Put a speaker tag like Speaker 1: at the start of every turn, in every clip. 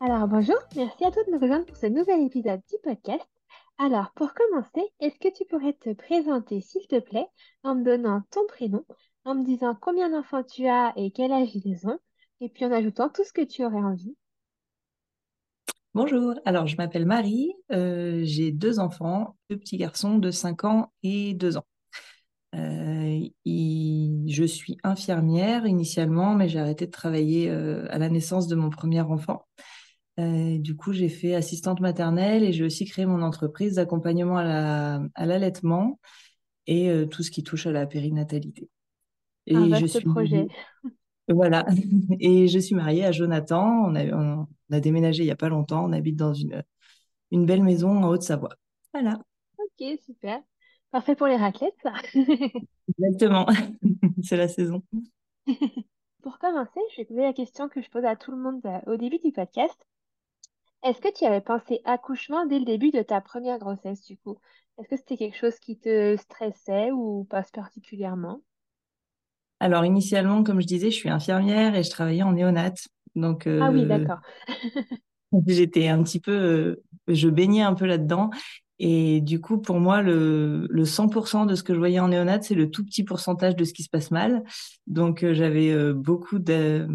Speaker 1: alors bonjour, merci à tous de nous rejoindre pour ce nouvel épisode du podcast. Alors pour commencer, est-ce que tu pourrais te présenter s'il te plaît en me donnant ton prénom, en me disant combien d'enfants tu as et quel âge ils ont, et puis en ajoutant tout ce que tu aurais envie?
Speaker 2: Bonjour, alors je m'appelle Marie, euh, j'ai deux enfants, deux petits garçons de 5 ans et 2 ans. Euh, je suis infirmière initialement, mais j'ai arrêté de travailler euh, à la naissance de mon premier enfant. Euh, du coup, j'ai fait assistante maternelle et j'ai aussi créé mon entreprise d'accompagnement à l'allaitement et euh, tout ce qui touche à la périnatalité.
Speaker 1: Et Un vaste je suis projet.
Speaker 2: Voilà. Et je suis mariée à Jonathan. On a, on a déménagé il n'y a pas longtemps. On habite dans une, une belle maison en Haute-Savoie. Voilà.
Speaker 1: Ok, super. Parfait pour les raclettes, ça.
Speaker 2: Exactement. C'est la saison.
Speaker 1: Pour commencer, je vais poser la question que je pose à tout le monde euh, au début du podcast. Est-ce que tu avais pensé accouchement dès le début de ta première grossesse, du coup? Est-ce que c'était quelque chose qui te stressait ou pas particulièrement?
Speaker 2: Alors, initialement, comme je disais, je suis infirmière et je travaillais en néonat. Donc,
Speaker 1: Ah oui, euh, d'accord.
Speaker 2: j'étais un petit peu, euh, je baignais un peu là-dedans. Et du coup, pour moi, le, le 100% de ce que je voyais en néonat, c'est le tout petit pourcentage de ce qui se passe mal. Donc, euh, j'avais beaucoup de,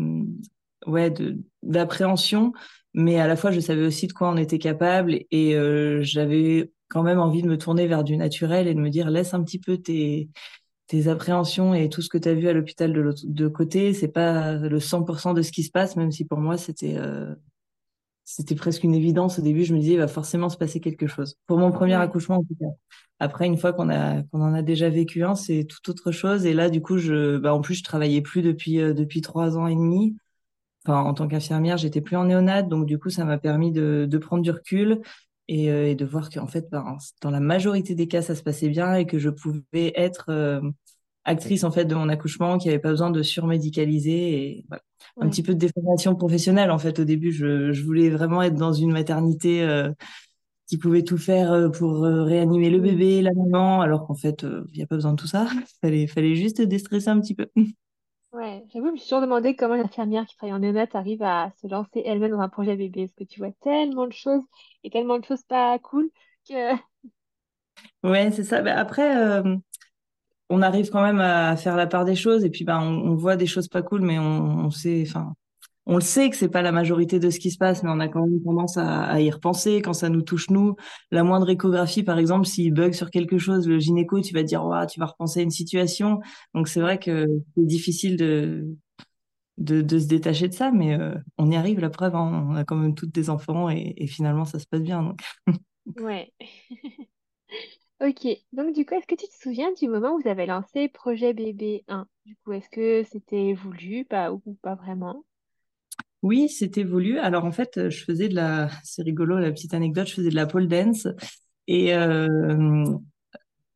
Speaker 2: ouais, de, d'appréhension mais à la fois je savais aussi de quoi on était capable et euh, j'avais quand même envie de me tourner vers du naturel et de me dire laisse un petit peu tes tes appréhensions et tout ce que tu as vu à l'hôpital de l'autre de côté, c'est pas le 100% de ce qui se passe même si pour moi c'était euh, c'était presque une évidence. Au début, je me disais il va forcément se passer quelque chose. Pour mon premier accouchement en tout cas. Après une fois qu'on a qu'on en a déjà vécu un, c'est tout autre chose. Et là du coup je bah en plus je travaillais plus depuis euh, depuis trois ans et demi enfin, en tant qu'infirmière, j'étais plus en néonate, donc du coup, ça m'a permis de, de, prendre du recul et, euh, et de voir qu'en fait, ben, dans la majorité des cas, ça se passait bien et que je pouvais être euh, actrice en fait de mon accouchement, qui avait pas besoin de surmédicaliser et voilà. un petit peu de déformation professionnelle. En fait, au début, je, je voulais vraiment être dans une maternité euh, qui pouvait tout faire pour réanimer le bébé, la maman, alors qu'en fait, il n'y a pas besoin de tout ça. fallait, fallait juste déstresser un petit peu.
Speaker 1: Ouais, j'avoue, je me suis toujours demandé comment l'infirmière qui travaille en néonat arrive à se lancer elle-même dans un projet bébé. Parce que tu vois tellement de choses et tellement de choses pas cool que.
Speaker 2: Ouais, c'est ça. Ben, après, euh, on arrive quand même à faire la part des choses et puis ben, on, voit des choses pas cool, mais on, on sait, enfin, on le sait que c'est pas la majorité de ce qui se passe, mais on a quand même tendance à, y repenser quand ça nous touche nous. La moindre échographie, par exemple, s'il bug sur quelque chose, le gynéco, tu vas dire, tu vas repenser à une situation. Donc c'est vrai que c'est difficile de, se détacher de ça, mais euh, on y arrive. La preuve, hein. on a quand même toutes des enfants et, finalement ça se passe bien.
Speaker 1: Ouais. Ok, donc du coup, est-ce que tu te souviens du moment où vous avez lancé Projet Bébé 1? Du coup, est-ce que c'était voulu ou pas vraiment?
Speaker 2: Oui, c'était voulu. Alors en fait, je faisais de la, c'est rigolo la petite anecdote, je faisais de la pole dance et euh,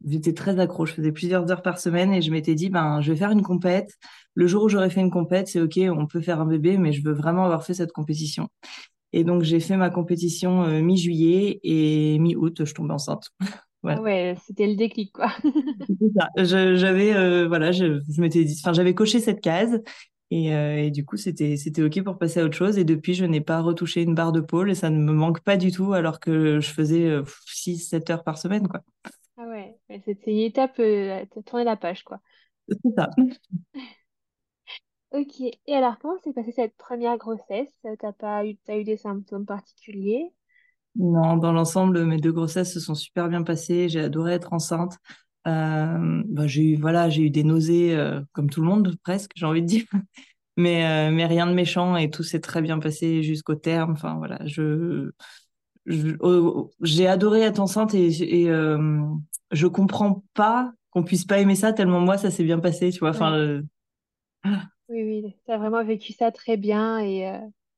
Speaker 2: j'étais très accro. Je faisais plusieurs heures par semaine et je m'étais dit, ben, je vais faire une compète. Le jour où j'aurai fait une compète, c'est ok, on peut faire un bébé, mais je veux vraiment avoir fait cette compétition. Et donc j'ai fait ma compétition euh, mi-juillet et mi-août, je tombais enceinte.
Speaker 1: voilà. Ouais, c'était le déclic quoi.
Speaker 2: J'avais euh, voilà, je, je m'étais dit, enfin j'avais coché cette case et, euh, et, du coup, c'était c'était ok pour passer à autre chose. Et depuis, je n'ai pas retouché une barre de pôle et ça ne me manque pas du tout, alors que je faisais 6-7 euh, heures par semaine, quoi.
Speaker 1: Ah ouais, c'était une étape, euh, tourner la page, quoi.
Speaker 2: C'est ça.
Speaker 1: Ok. Et alors, comment s'est passée cette première grossesse? T'as pas eu, t'as eu des symptômes particuliers?
Speaker 2: Non, dans l'ensemble, mes deux grossesses se sont super bien passées. J'ai adoré être enceinte. Euh, bah, j'ai eu voilà, j'ai eu des nausées euh, comme tout le monde presque, j'ai envie de dire. Mais euh, mais rien de méchant et tout s'est très bien passé jusqu'au terme. Enfin voilà, je j'ai adoré être enceinte et, et je comprends pas qu'on puisse pas aimer ça tellement moi ça s'est bien passé, tu vois. Enfin
Speaker 1: Oui, oui, tu as vraiment vécu ça très bien et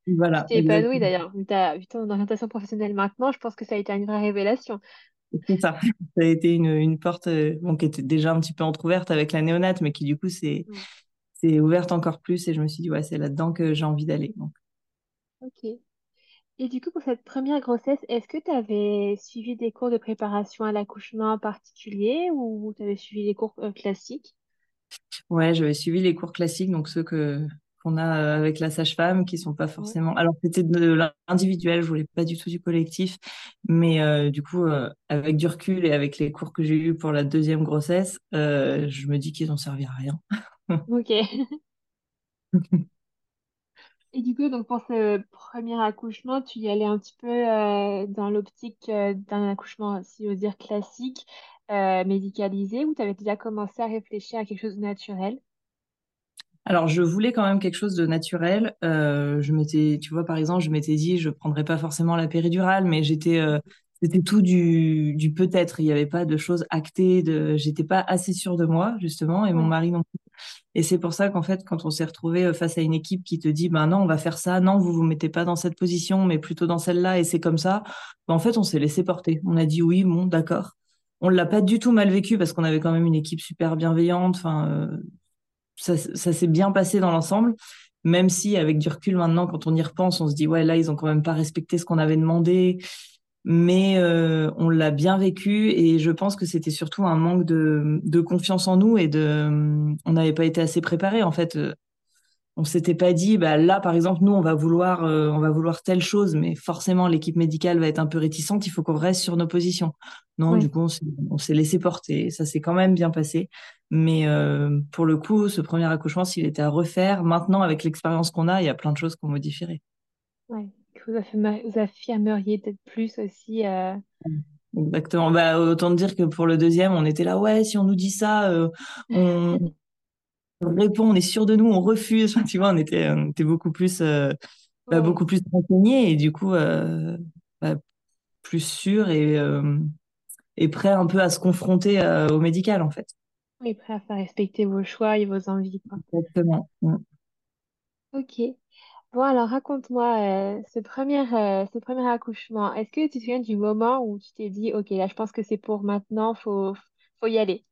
Speaker 2: Voilà,
Speaker 1: Tu t'es épanouie d'ailleurs. Vu ton orientation professionnelle maintenant, je pense que ça a été une vraie révélation.
Speaker 2: C'est ça. Ça a été une, une porte euh, bon, qui était déjà un petit peu entrouverte avec la néonate, mais qui du coup s'est
Speaker 1: Mm.
Speaker 2: c'est ouverte encore plus. Et je me suis dit, ouais, c'est là-dedans que j'ai envie d'aller.
Speaker 1: Ok. Et du coup, pour cette première grossesse, est-ce que tu avais suivi des cours de préparation à l'accouchement en particulier ou tu avais suivi des cours euh, classiques?
Speaker 2: ouais, j'avais suivi les cours classiques, donc ceux que qu'on a euh, avec la sage-femme, qui sont pas forcément. Alors, c'était de l'individuel, je voulais pas du tout du collectif, mais euh, du coup, euh, avec du recul et avec les cours que j'ai eus pour la deuxième grossesse, euh, je me dis qu'ils ont servi à rien.
Speaker 1: Ok. Et du coup, donc pour ce premier accouchement, tu y allais un petit peu dans l'optique d'un accouchement, si j'ose dire, classique, médicalisé, ou tu avais déjà commencé à réfléchir à quelque chose de naturel?
Speaker 2: Alors, je voulais quand même quelque chose de naturel. Euh, je m'étais, tu vois, par exemple, je m'étais dit, je prendrais pas forcément la péridurale, mais j'étais, euh, c'était tout du, du peut-être. Il n'y avait pas de choses actées. De, j'étais pas assez sûre de moi, justement, et mon mari non plus. Et c'est pour ça qu'en fait, quand on s'est retrouvé euh, face à une équipe qui te dit, ben non, on va faire ça, non, vous vous mettez pas dans cette position, mais plutôt dans celle-là, et c'est comme ça. Ben, en fait, on s'est laissé porter. On a dit oui, bon, d'accord. On l'a pas du tout mal vécu parce qu'on avait quand même une équipe super bienveillante. Enfin, euh, ça, s'est bien passé dans l'ensemble, même si avec du recul maintenant, quand on y repense, on se dit ouais là ils ont quand même pas respecté ce qu'on avait demandé, mais euh, on l'a bien vécu et je pense que c'était surtout un manque de, de confiance en nous et de on n'avait pas été assez préparé en fait. On s'était pas dit, bah là, par exemple, nous, on va vouloir, euh, on va vouloir telle chose, mais forcément, l'équipe médicale va être un peu réticente. Il faut qu'on reste sur nos positions. Non, du coup, on s'est laissé porter. Ça s'est quand même bien passé. Mais euh, pour le coup, ce premier accouchement, s'il était à refaire, maintenant, avec l'expérience qu'on a, il y a plein de choses qu'on modifierait.
Speaker 1: ouais. Que Vous affirme- vous affirmeriez peut-être plus aussi. euh,
Speaker 2: Exactement. Bah, autant dire que pour le deuxième, on était là, ouais, si on nous dit ça, euh, on répond, on est sûr de nous, on refuse. Tu vois, on était, on était beaucoup plus, euh, bah, beaucoup plus renseigné et du coup, euh, bah, plus sûr et, euh, et prêt un peu à se confronter euh, au médical, en fait.
Speaker 1: oui, prêt à faire respecter vos choix et vos envies, quoi.
Speaker 2: Exactement. Mm.
Speaker 1: Ok. Bon, alors raconte-moi euh, ce premier, ce premier accouchement. Est-ce que tu te souviens du moment où tu t'es dit, ok, là, je pense que c'est pour maintenant, faut, faut y aller?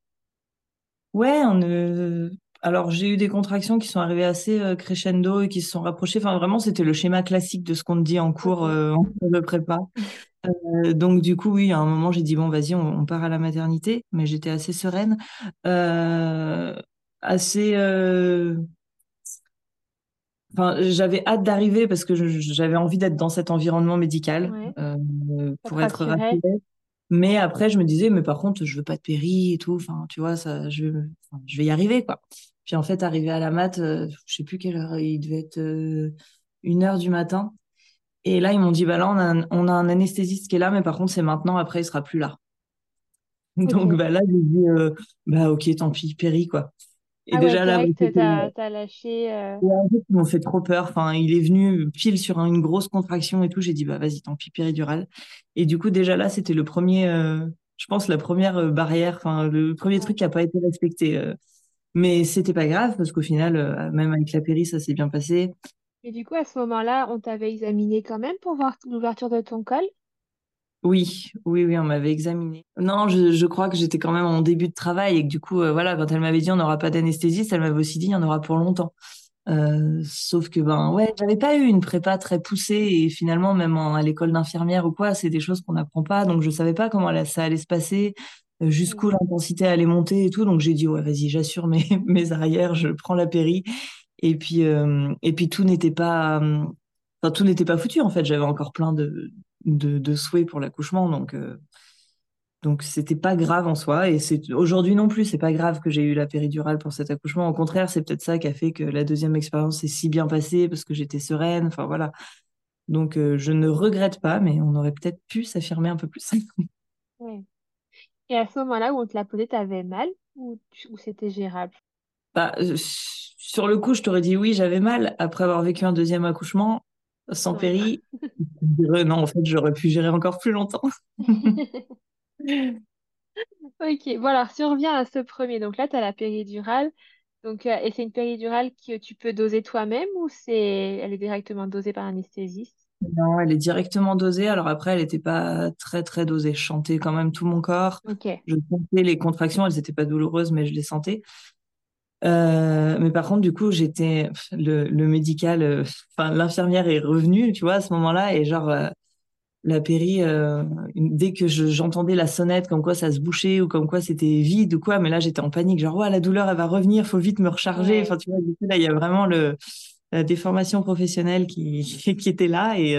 Speaker 2: Ouais, on, euh, alors j'ai eu des contractions qui sont arrivées assez euh, crescendo et qui se sont rapprochées. Enfin, vraiment, c'était le schéma classique de ce qu'on te dit en cours, euh, en cours de prépa. Euh, donc, du coup, oui, à un moment, j'ai dit, bon, vas-y, on, on part à la maternité, mais j'étais assez sereine. Assez. Enfin, j'avais hâte d'arriver parce que j'avais envie d'être dans cet environnement médical
Speaker 1: Ouais.
Speaker 2: euh, pour être rassurée. Mais après, je me disais, mais par contre, je veux pas de péri et tout. Enfin, tu vois, ça, je, enfin, je vais y arriver, quoi. Puis en fait, arrivé à la mat, euh, je sais plus quelle heure, il devait être euh, une heure du matin. Et là, ils m'ont dit, bah là, on a un, on a un anesthésiste qui est là, mais par contre, c'est maintenant, après, il sera plus là. Donc, bah là, j'ai dit, euh, bah ok, tant pis, péri, quoi. Et
Speaker 1: Ah ouais,
Speaker 2: déjà là, c'était
Speaker 1: t'as, t'as lâché. euh,
Speaker 2: Ouais, en fait, ils m'ont fait trop peur. Enfin, il est venu pile sur une grosse contraction et tout. J'ai dit, bah vas-y, tant pis, péridurale. Et du coup, déjà là, c'était le premier, euh, je pense, la première euh, barrière, enfin, le premier
Speaker 1: Ouais.
Speaker 2: truc qui n'a pas été respecté. euh. Mais c'était pas grave parce qu'au final, même avec la péri, ça s'est bien passé.
Speaker 1: Et du coup, à ce moment-là, on t'avait examiné quand même pour voir l'ouverture de ton col?
Speaker 2: Oui, oui, oui, on m'avait examiné. Non, je, je crois que j'étais quand même en début de travail et que du coup, euh, voilà, quand elle m'avait dit on n'aura pas d'anesthésiste, elle m'avait aussi dit il y en aura pour longtemps. Euh, sauf que ben ouais, j'avais pas eu une prépa très poussée et finalement même en- à l'école d'infirmière ou quoi, c'est des choses qu'on n'apprend pas, donc je savais pas comment là, ça allait se passer, euh, jusqu'où
Speaker 1: Ouais.
Speaker 2: l'intensité allait monter et tout, donc j'ai dit ouais vas-y, j'assure mes mes arrières, je prends la péri et puis euh, et puis tout n'était pas, enfin tout n'était pas foutu en fait, j'avais encore plein de de, de souhaits pour l'accouchement, donc euh, donc c'était pas grave en soi et c'est aujourd'hui non plus, c'est pas grave que j'ai eu la péridurale pour cet accouchement. Au contraire, c'est peut-être ça qui a fait que la deuxième expérience s'est si bien passée parce que j'étais sereine. Enfin voilà. Donc euh, je ne regrette pas, mais on aurait peut-être pu s'affirmer un peu plus.
Speaker 1: Ouais. Et à ce moment-là où on te l'a posé, t'avais mal ou, ou c'était gérable?
Speaker 2: Bah, euh, sur le coup, je t'aurais dit oui, j'avais mal après avoir vécu un deuxième accouchement sans péri. Dirais, non, en fait, j'aurais pu gérer encore plus longtemps.
Speaker 1: Ok, bon alors si on revient à ce premier, donc là tu as la péridurale, Donc, euh, et c'est une péridurale que tu peux doser toi-même ou c'est elle est directement dosée par anesthésiste?
Speaker 2: Non, elle est directement dosée. Alors après, elle n'était pas très très dosée. Je sentais quand même tout mon corps.
Speaker 1: Ok.
Speaker 2: Je sentais les contractions. Elles n'étaient pas douloureuses, mais je les sentais. Euh, mais par contre, du coup, j'étais le, le médical, euh, enfin l'infirmière est revenue, tu vois, à ce moment-là, et genre euh, la péri, dès que je- j'entendais la sonnette, comme quoi ça se bouchait ou comme quoi c'était vide ou quoi, mais là j'étais en panique, genre ouais, la douleur elle va revenir, faut vite me recharger. Enfin, tu vois, du coup, là il y a vraiment le la déformation professionnelle qui qui était là et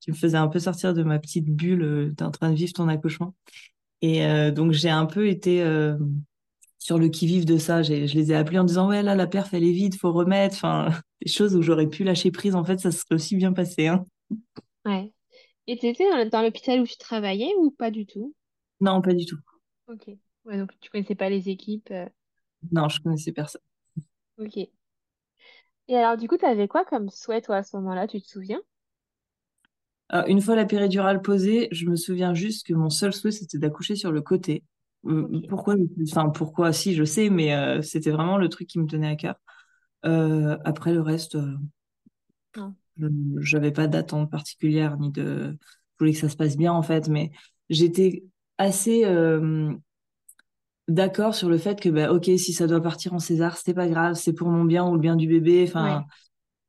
Speaker 2: qui me faisait un peu sortir de ma petite bulle euh, d'un train de vivre ton accouchement. Et donc j'ai un peu été sur le qui-vive de ça. Je les ai appelés en disant ouais là la perf elle est vide, faut remettre. Enfin des choses où j'aurais pu lâcher prise. En fait ça serait aussi bien passé. Hein.
Speaker 1: Ouais. Et tu étais dans, l'hôpital où tu travaillais ou pas du tout?
Speaker 2: Non pas du tout.
Speaker 1: Ok. Ouais, donc tu connaissais pas les équipes. euh,
Speaker 2: Non je connaissais personne.
Speaker 1: Ok. Et alors, du coup, t'avais quoi comme souhait, toi, à ce moment-là, tu te souviens?
Speaker 2: Alors, une fois la péridurale posée, je me souviens juste que mon seul souhait c'était d'accoucher sur le côté.
Speaker 1: Ok.
Speaker 2: Pourquoi? Enfin pourquoi? Si je sais, mais euh, c'était vraiment le truc qui me tenait à cœur. Euh, après le reste, euh, je- j'avais pas d'attente particulière ni de. Je voulais que ça se passe bien en fait, mais j'étais assez d'accord sur le fait que bah ok si ça doit partir en César, c'était pas grave, c'est pour mon bien ou le bien du bébé. Enfin,
Speaker 1: Ouais.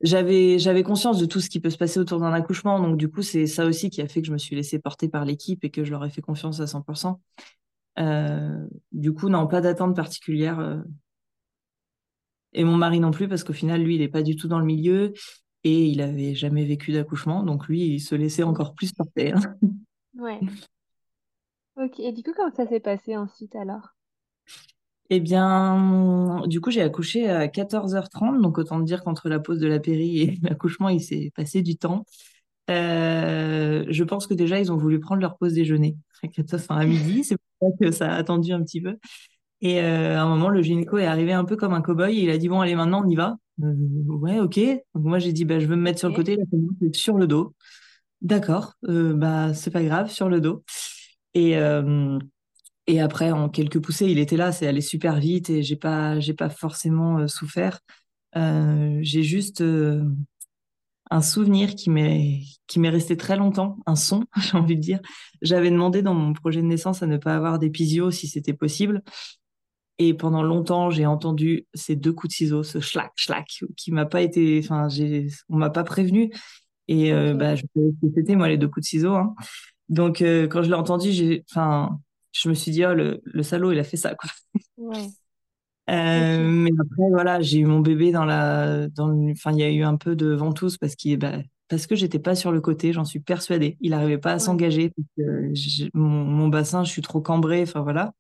Speaker 2: j'avais j'avais conscience de tout ce qui peut se passer autour d'un accouchement, donc du coup c'est ça aussi qui a fait que je me suis laissée porter par l'équipe et que je leur ai fait confiance à 100%. Euh, du coup non, pas d'attente particulière. euh, Et mon mari non plus, parce qu'au final, lui, il n'est pas du tout dans le milieu et il avait jamais vécu d'accouchement, donc lui, il se laissait encore plus porter. hein.
Speaker 1: Ouais. Ok. Et du coup, comment ça s'est passé ensuite, alors?
Speaker 2: Eh bien, du coup, j'ai accouché à 14h30, donc autant dire qu'entre la pause de la péri et l'accouchement, il s'est passé du temps. Euh, je pense que déjà, ils ont voulu prendre leur pause déjeuner à 14, enfin, à midi, c'est pour ça que ça a attendu un petit peu. Et euh, à un moment, le gynéco est arrivé un peu comme un cow-boy et il a dit, bon, allez, maintenant, on y va. Euh, ouais, ok. Donc moi, j'ai dit, bah, je veux me mettre sur le côté, là, c'est sur le dos. D'accord, bah, c'est pas grave, sur le dos. Et, et après, en quelques poussées, il était là, c'est allé super vite et j'ai pas, j'ai pas forcément souffert. J'ai juste un souvenir qui m'est, qui m'est resté très longtemps, un son, j'ai envie de dire. J'avais demandé dans mon projet de naissance à ne pas avoir d'épisio si c'était possible. Et pendant longtemps, j'ai entendu ces deux coups de ciseaux, ce schlac, schlac, qui m'a pas été, enfin, j'ai, on m'a pas prévenu. Et euh, bah, je savais ce que c'était, moi, les deux coups de ciseaux. hein. Donc, euh, quand je l'ai entendu, j'ai, enfin, je me suis dit, oh, le, le salaud, il a fait ça, quoi.
Speaker 1: Ouais.
Speaker 2: Euh, mais après, voilà, j'ai eu mon bébé dans la, dans enfin, il y a eu un peu de ventouse parce qu'il, bah, parce que j'étais pas sur le côté, j'en suis persuadée. Il n'arrivait pas à s'engager mon, mon bassin, je suis trop cambrée, enfin voilà.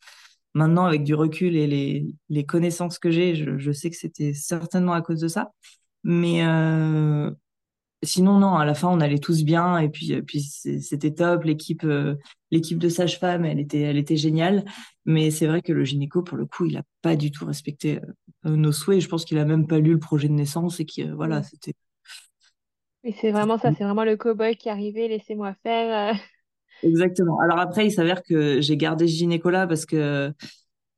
Speaker 2: Maintenant, avec du recul et les, les connaissances que j'ai, je, je sais que c'était certainement à cause de ça. Mais euh, sinon, non, à la fin, on allait tous bien et puis, et puis c'était top. L'équipe, euh, l'équipe de sage-femme, elle était, elle était géniale. Mais c'est vrai que le gynéco, pour le coup, il a pas du tout respecté euh, nos souhaits. Je pense qu'il a même pas lu le projet de naissance et euh, voilà, c'était.
Speaker 1: Et c'est vraiment ça, c'est vraiment le cow-boy qui arrivé, laissez-moi faire. euh.
Speaker 2: Exactement. Alors après, il s'avère que j'ai gardé ce gynéco-là parce que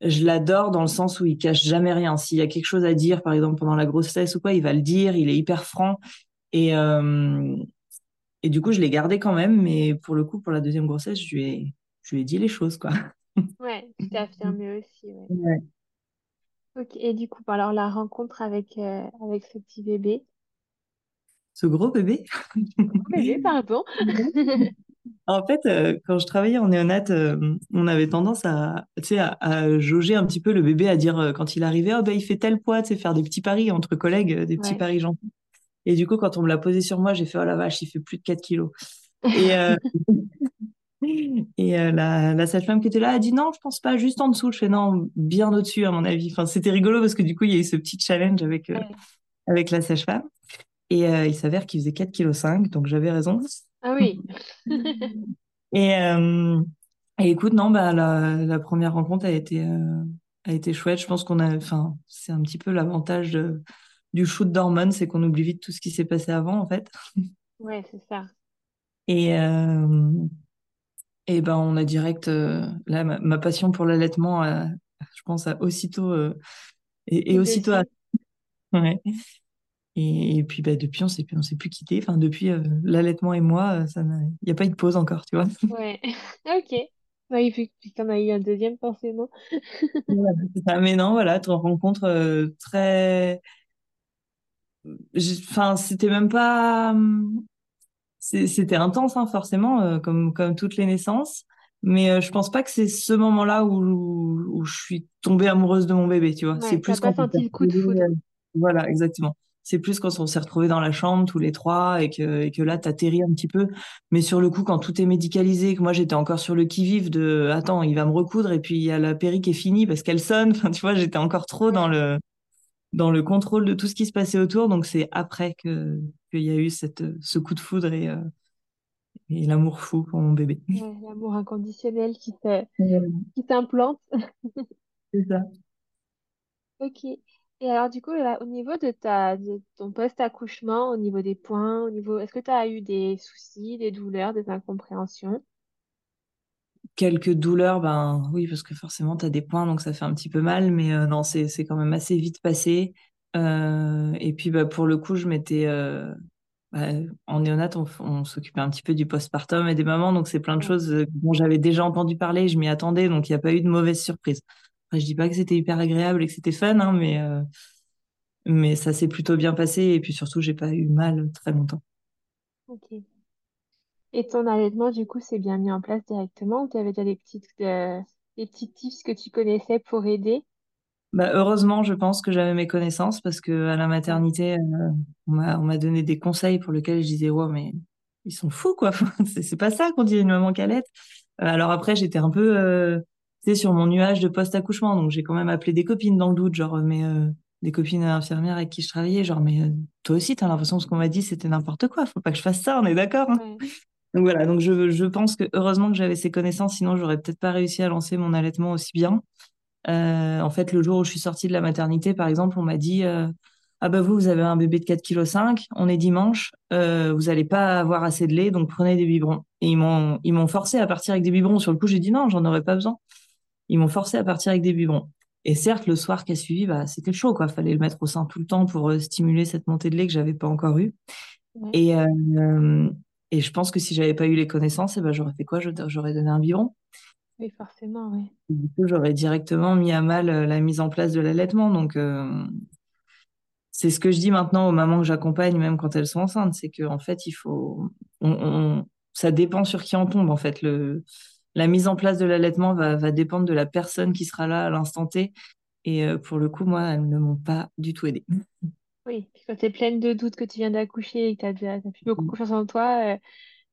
Speaker 2: je l'adore dans le sens où il cache jamais rien. S'il y a quelque chose à dire, par exemple pendant la grossesse ou quoi, il va le dire. Il est hyper franc. Et, euh, et du coup, je l'ai gardé quand même. Mais pour le coup, pour la deuxième grossesse, je lui ai, je lui ai dit les choses, quoi.
Speaker 1: Ouais, tu t'es affirmé aussi, ouais.
Speaker 2: Ouais.
Speaker 1: Ok. Et du coup, alors la rencontre avec, euh, avec ce petit bébé?
Speaker 2: Ce gros bébé?
Speaker 1: Gros bébé, pardon.
Speaker 2: En fait, euh, quand je travaillais en néonat, euh, on avait tendance à, à, à jauger un petit peu le bébé, à dire quand il arrivait, oh, ben, il fait tel poids, tu sais, faire des petits paris entre collègues, des petits
Speaker 1: Ouais.
Speaker 2: paris gentils. Et du coup, quand on me l'a posé sur moi, j'ai fait, oh la vache, il fait plus de 4 kilos. Et, euh, et euh, la, la sage-femme qui était là a dit, non, je pense pas, juste en dessous. Je fais, non, bien au-dessus, à mon avis. Enfin, c'était rigolo parce que du coup, il y a eu ce petit challenge avec, euh,
Speaker 1: Ouais.
Speaker 2: avec la sage-femme. Et il s'avère qu'il faisait 4,5 kg, donc j'avais raison.
Speaker 1: Ah oui.
Speaker 2: Et, et écoute, non, bah, la, la première rencontre a été, a été chouette. Je pense qu'on a, enfin, c'est un petit peu l'avantage de- du shoot d'hormones, c'est qu'on oublie vite tout ce qui s'est passé avant, en fait.
Speaker 1: Ouais, c'est ça.
Speaker 2: Et, euh, et ben, on a direct, euh, là, ma, ma passion pour l'allaitement, je pense, a aussitôt euh, Et, aussitôt, ouais. Et, puis bah, depuis, on s'est on s'est plus quitté. Enfin, depuis l'allaitement et moi, il n'y a pas eu de pause encore, tu vois.
Speaker 1: Ouais, ok. Oui, puis en as eu un deuxième forcément.
Speaker 2: Mais non, voilà, tu rencontres très. Enfin, c'était même pas. C'était intense, hein, forcément, comme, comme toutes les naissances. Mais je pense pas que c'est ce moment-là où, où, je suis tombée amoureuse de mon bébé, tu vois. c'est plus
Speaker 1: quand pas senti le coup de foudre.
Speaker 2: Voilà, exactement. C'est plus quand on s'est retrouvés dans la chambre tous les trois et que, et que là, t'atterris un petit peu. Mais sur le coup, quand tout est médicalisé, que moi, j'étais encore sur le qui-vive de attends, il va me recoudre et puis il y a la péri qui est finie parce qu'elle sonne. Enfin, tu vois, j'étais encore trop dans le, dans le contrôle de tout ce qui se passait autour. Donc, c'est après que, qu'il y a eu cette, ce coup de foudre et, euh, et l'amour fou pour mon bébé.
Speaker 1: l'amour inconditionnel qui t'implante.
Speaker 2: c'est ça.
Speaker 1: Ok. Et alors, du coup, au niveau de ta, de ton post-accouchement, au niveau des points, au niveau, est-ce que tu as eu des soucis, des douleurs, des incompréhensions?
Speaker 2: Quelques douleurs, ben oui, parce que forcément, tu as des points, donc ça fait un petit peu mal, mais euh, non, c'est, quand même assez vite passé. Euh, et puis, bah, pour le coup, je m'étais. Euh, bah, en néonat, on, s'occupait un petit peu du postpartum et des mamans, donc c'est plein de choses dont j'avais déjà entendu parler, je m'y attendais, donc il n'y a pas eu de mauvaise surprise. Je je dis pas que c'était hyper agréable et que c'était fun, hein, mais, mais ça s'est plutôt bien passé. Et puis surtout, j'ai pas eu mal très longtemps.
Speaker 1: Ok. Et ton allaitement, du coup, s'est bien mis en place directement ou tu avais déjà des petites, euh, des petits tips que tu connaissais pour aider?
Speaker 2: Bah, heureusement, je pense que j'avais mes connaissances parce que à la maternité, euh, on m'a donné des conseils pour lesquels je disais, ouais, mais ils sont fous, quoi. c'est pas ça qu'on dit une maman calette. alors après, j'étais un peu sur mon nuage de post-accouchement. Donc, j'ai quand même appelé des copines dans le doute, genre, mais euh, des copines infirmières avec qui je travaillais, genre, mais euh, toi aussi, tu as l'impression que ce qu'on m'a dit, c'était n'importe quoi. Faut pas que je fasse ça, on est d'accord. Hein. Donc voilà, donc je, je pense que heureusement que j'avais ces connaissances, sinon j'aurais peut-être pas réussi à lancer mon allaitement aussi bien. Euh, en fait, le jour où je suis sortie de la maternité, par exemple, on m'a dit Ah bah vous, vous avez un bébé de 4,5 kg, on est dimanche, vous allez pas avoir assez de lait, donc prenez des biberons. Et ils m'ont ils m'ont forcé à partir avec des biberons. Sur le coup, j'ai dit non, j'en aurais pas besoin ils m'ont forcé à partir avec des biberons. Et certes, le soir qui a suivi, bah, c'était chaud, quoi. Fallait le mettre au sein tout le temps pour euh, stimuler cette montée de lait que j'avais pas encore eue. Et, euh, et je pense que si j'avais pas eu les connaissances, eh ben, j'aurais fait quoi? J'aurais donné un biberon.
Speaker 1: Oui, forcément, oui.
Speaker 2: du coup, j'aurais directement mis à mal euh, la mise en place de l'allaitement. Donc, c'est ce que je dis maintenant aux mamans que j'accompagne, même quand elles sont enceintes, c'est qu'en fait, il faut, ça dépend sur qui en tombe. En fait, le, la mise en place de l'allaitement va, dépendre de la personne qui sera là à l'instant T. Et euh, pour le coup, moi, elles ne m'ont pas du tout aidé.
Speaker 1: Oui, quand tu es pleine de doutes que tu viens d'accoucher et que tu as, déjà plus beaucoup confiance en toi, euh,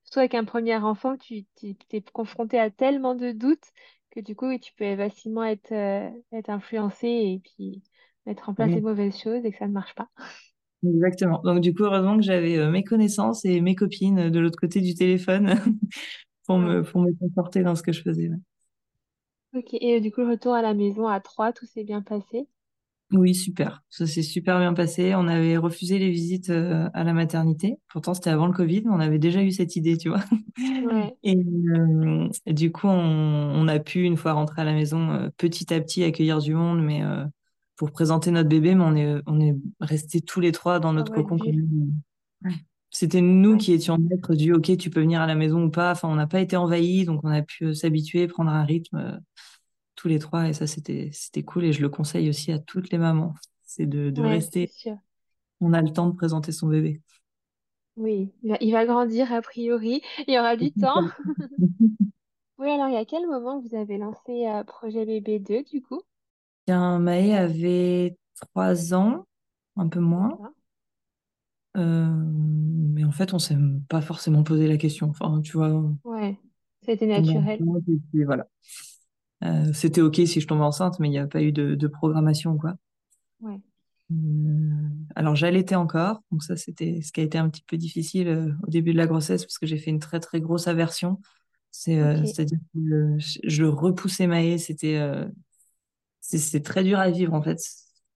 Speaker 1: surtout avec un premier enfant, tu es confronté à tellement de doutes que du coup, tu peux facilement être, euh, être influencé et puis mettre en place les mauvaises choses et que ça ne marche pas.
Speaker 2: Exactement. Donc du coup, heureusement que j'avais mes connaissances et mes copines de l'autre côté du téléphone pour, me, pour me conforter dans ce que je faisais.
Speaker 1: Ok, et du coup, le retour à la maison à Troyes, tout s'est bien passé?
Speaker 2: Oui, super. Ça s'est super bien passé. On avait refusé les visites euh, à la maternité. Pourtant, c'était avant le Covid, mais on avait déjà eu cette idée, tu vois.
Speaker 1: Ouais.
Speaker 2: Et, euh, du coup, on, a pu, une fois rentré à la maison, euh, petit à petit accueillir du monde, mais pour présenter notre bébé, mais on est, on est restés tous les trois dans notre cocon. C'était nous qui étions maîtres du OK, tu peux venir à la maison ou pas. Enfin, on n'a pas été envahis, donc on a pu s'habituer, prendre un rythme tous les trois. Et ça, c'était c'était cool. Et je le conseille aussi à toutes les mamans. C'est de, de rester. On a le temps de présenter son bébé.
Speaker 1: Oui, il va, grandir a priori. Il y aura du temps. oui, alors, il y a quel moment vous avez lancé euh, Projet Bébé 2, du coup?
Speaker 2: Bien, Maë avait trois ans, un peu moins. Euh, mais en fait, on s'est pas forcément posé la question. Enfin, tu vois.
Speaker 1: Ouais, c'était naturel.
Speaker 2: voilà. Euh, c'était OK si je tombais enceinte, mais il n'y a pas eu de, programmation, quoi.
Speaker 1: Ouais.
Speaker 2: Euh, alors, j'allaitais encore, donc ça, c'était ce qui a été un petit peu difficile au début de la grossesse, parce que j'ai fait une très, très grosse aversion. C'est-à-dire que je, repoussais Maë, c'était c'est très dur à vivre, en fait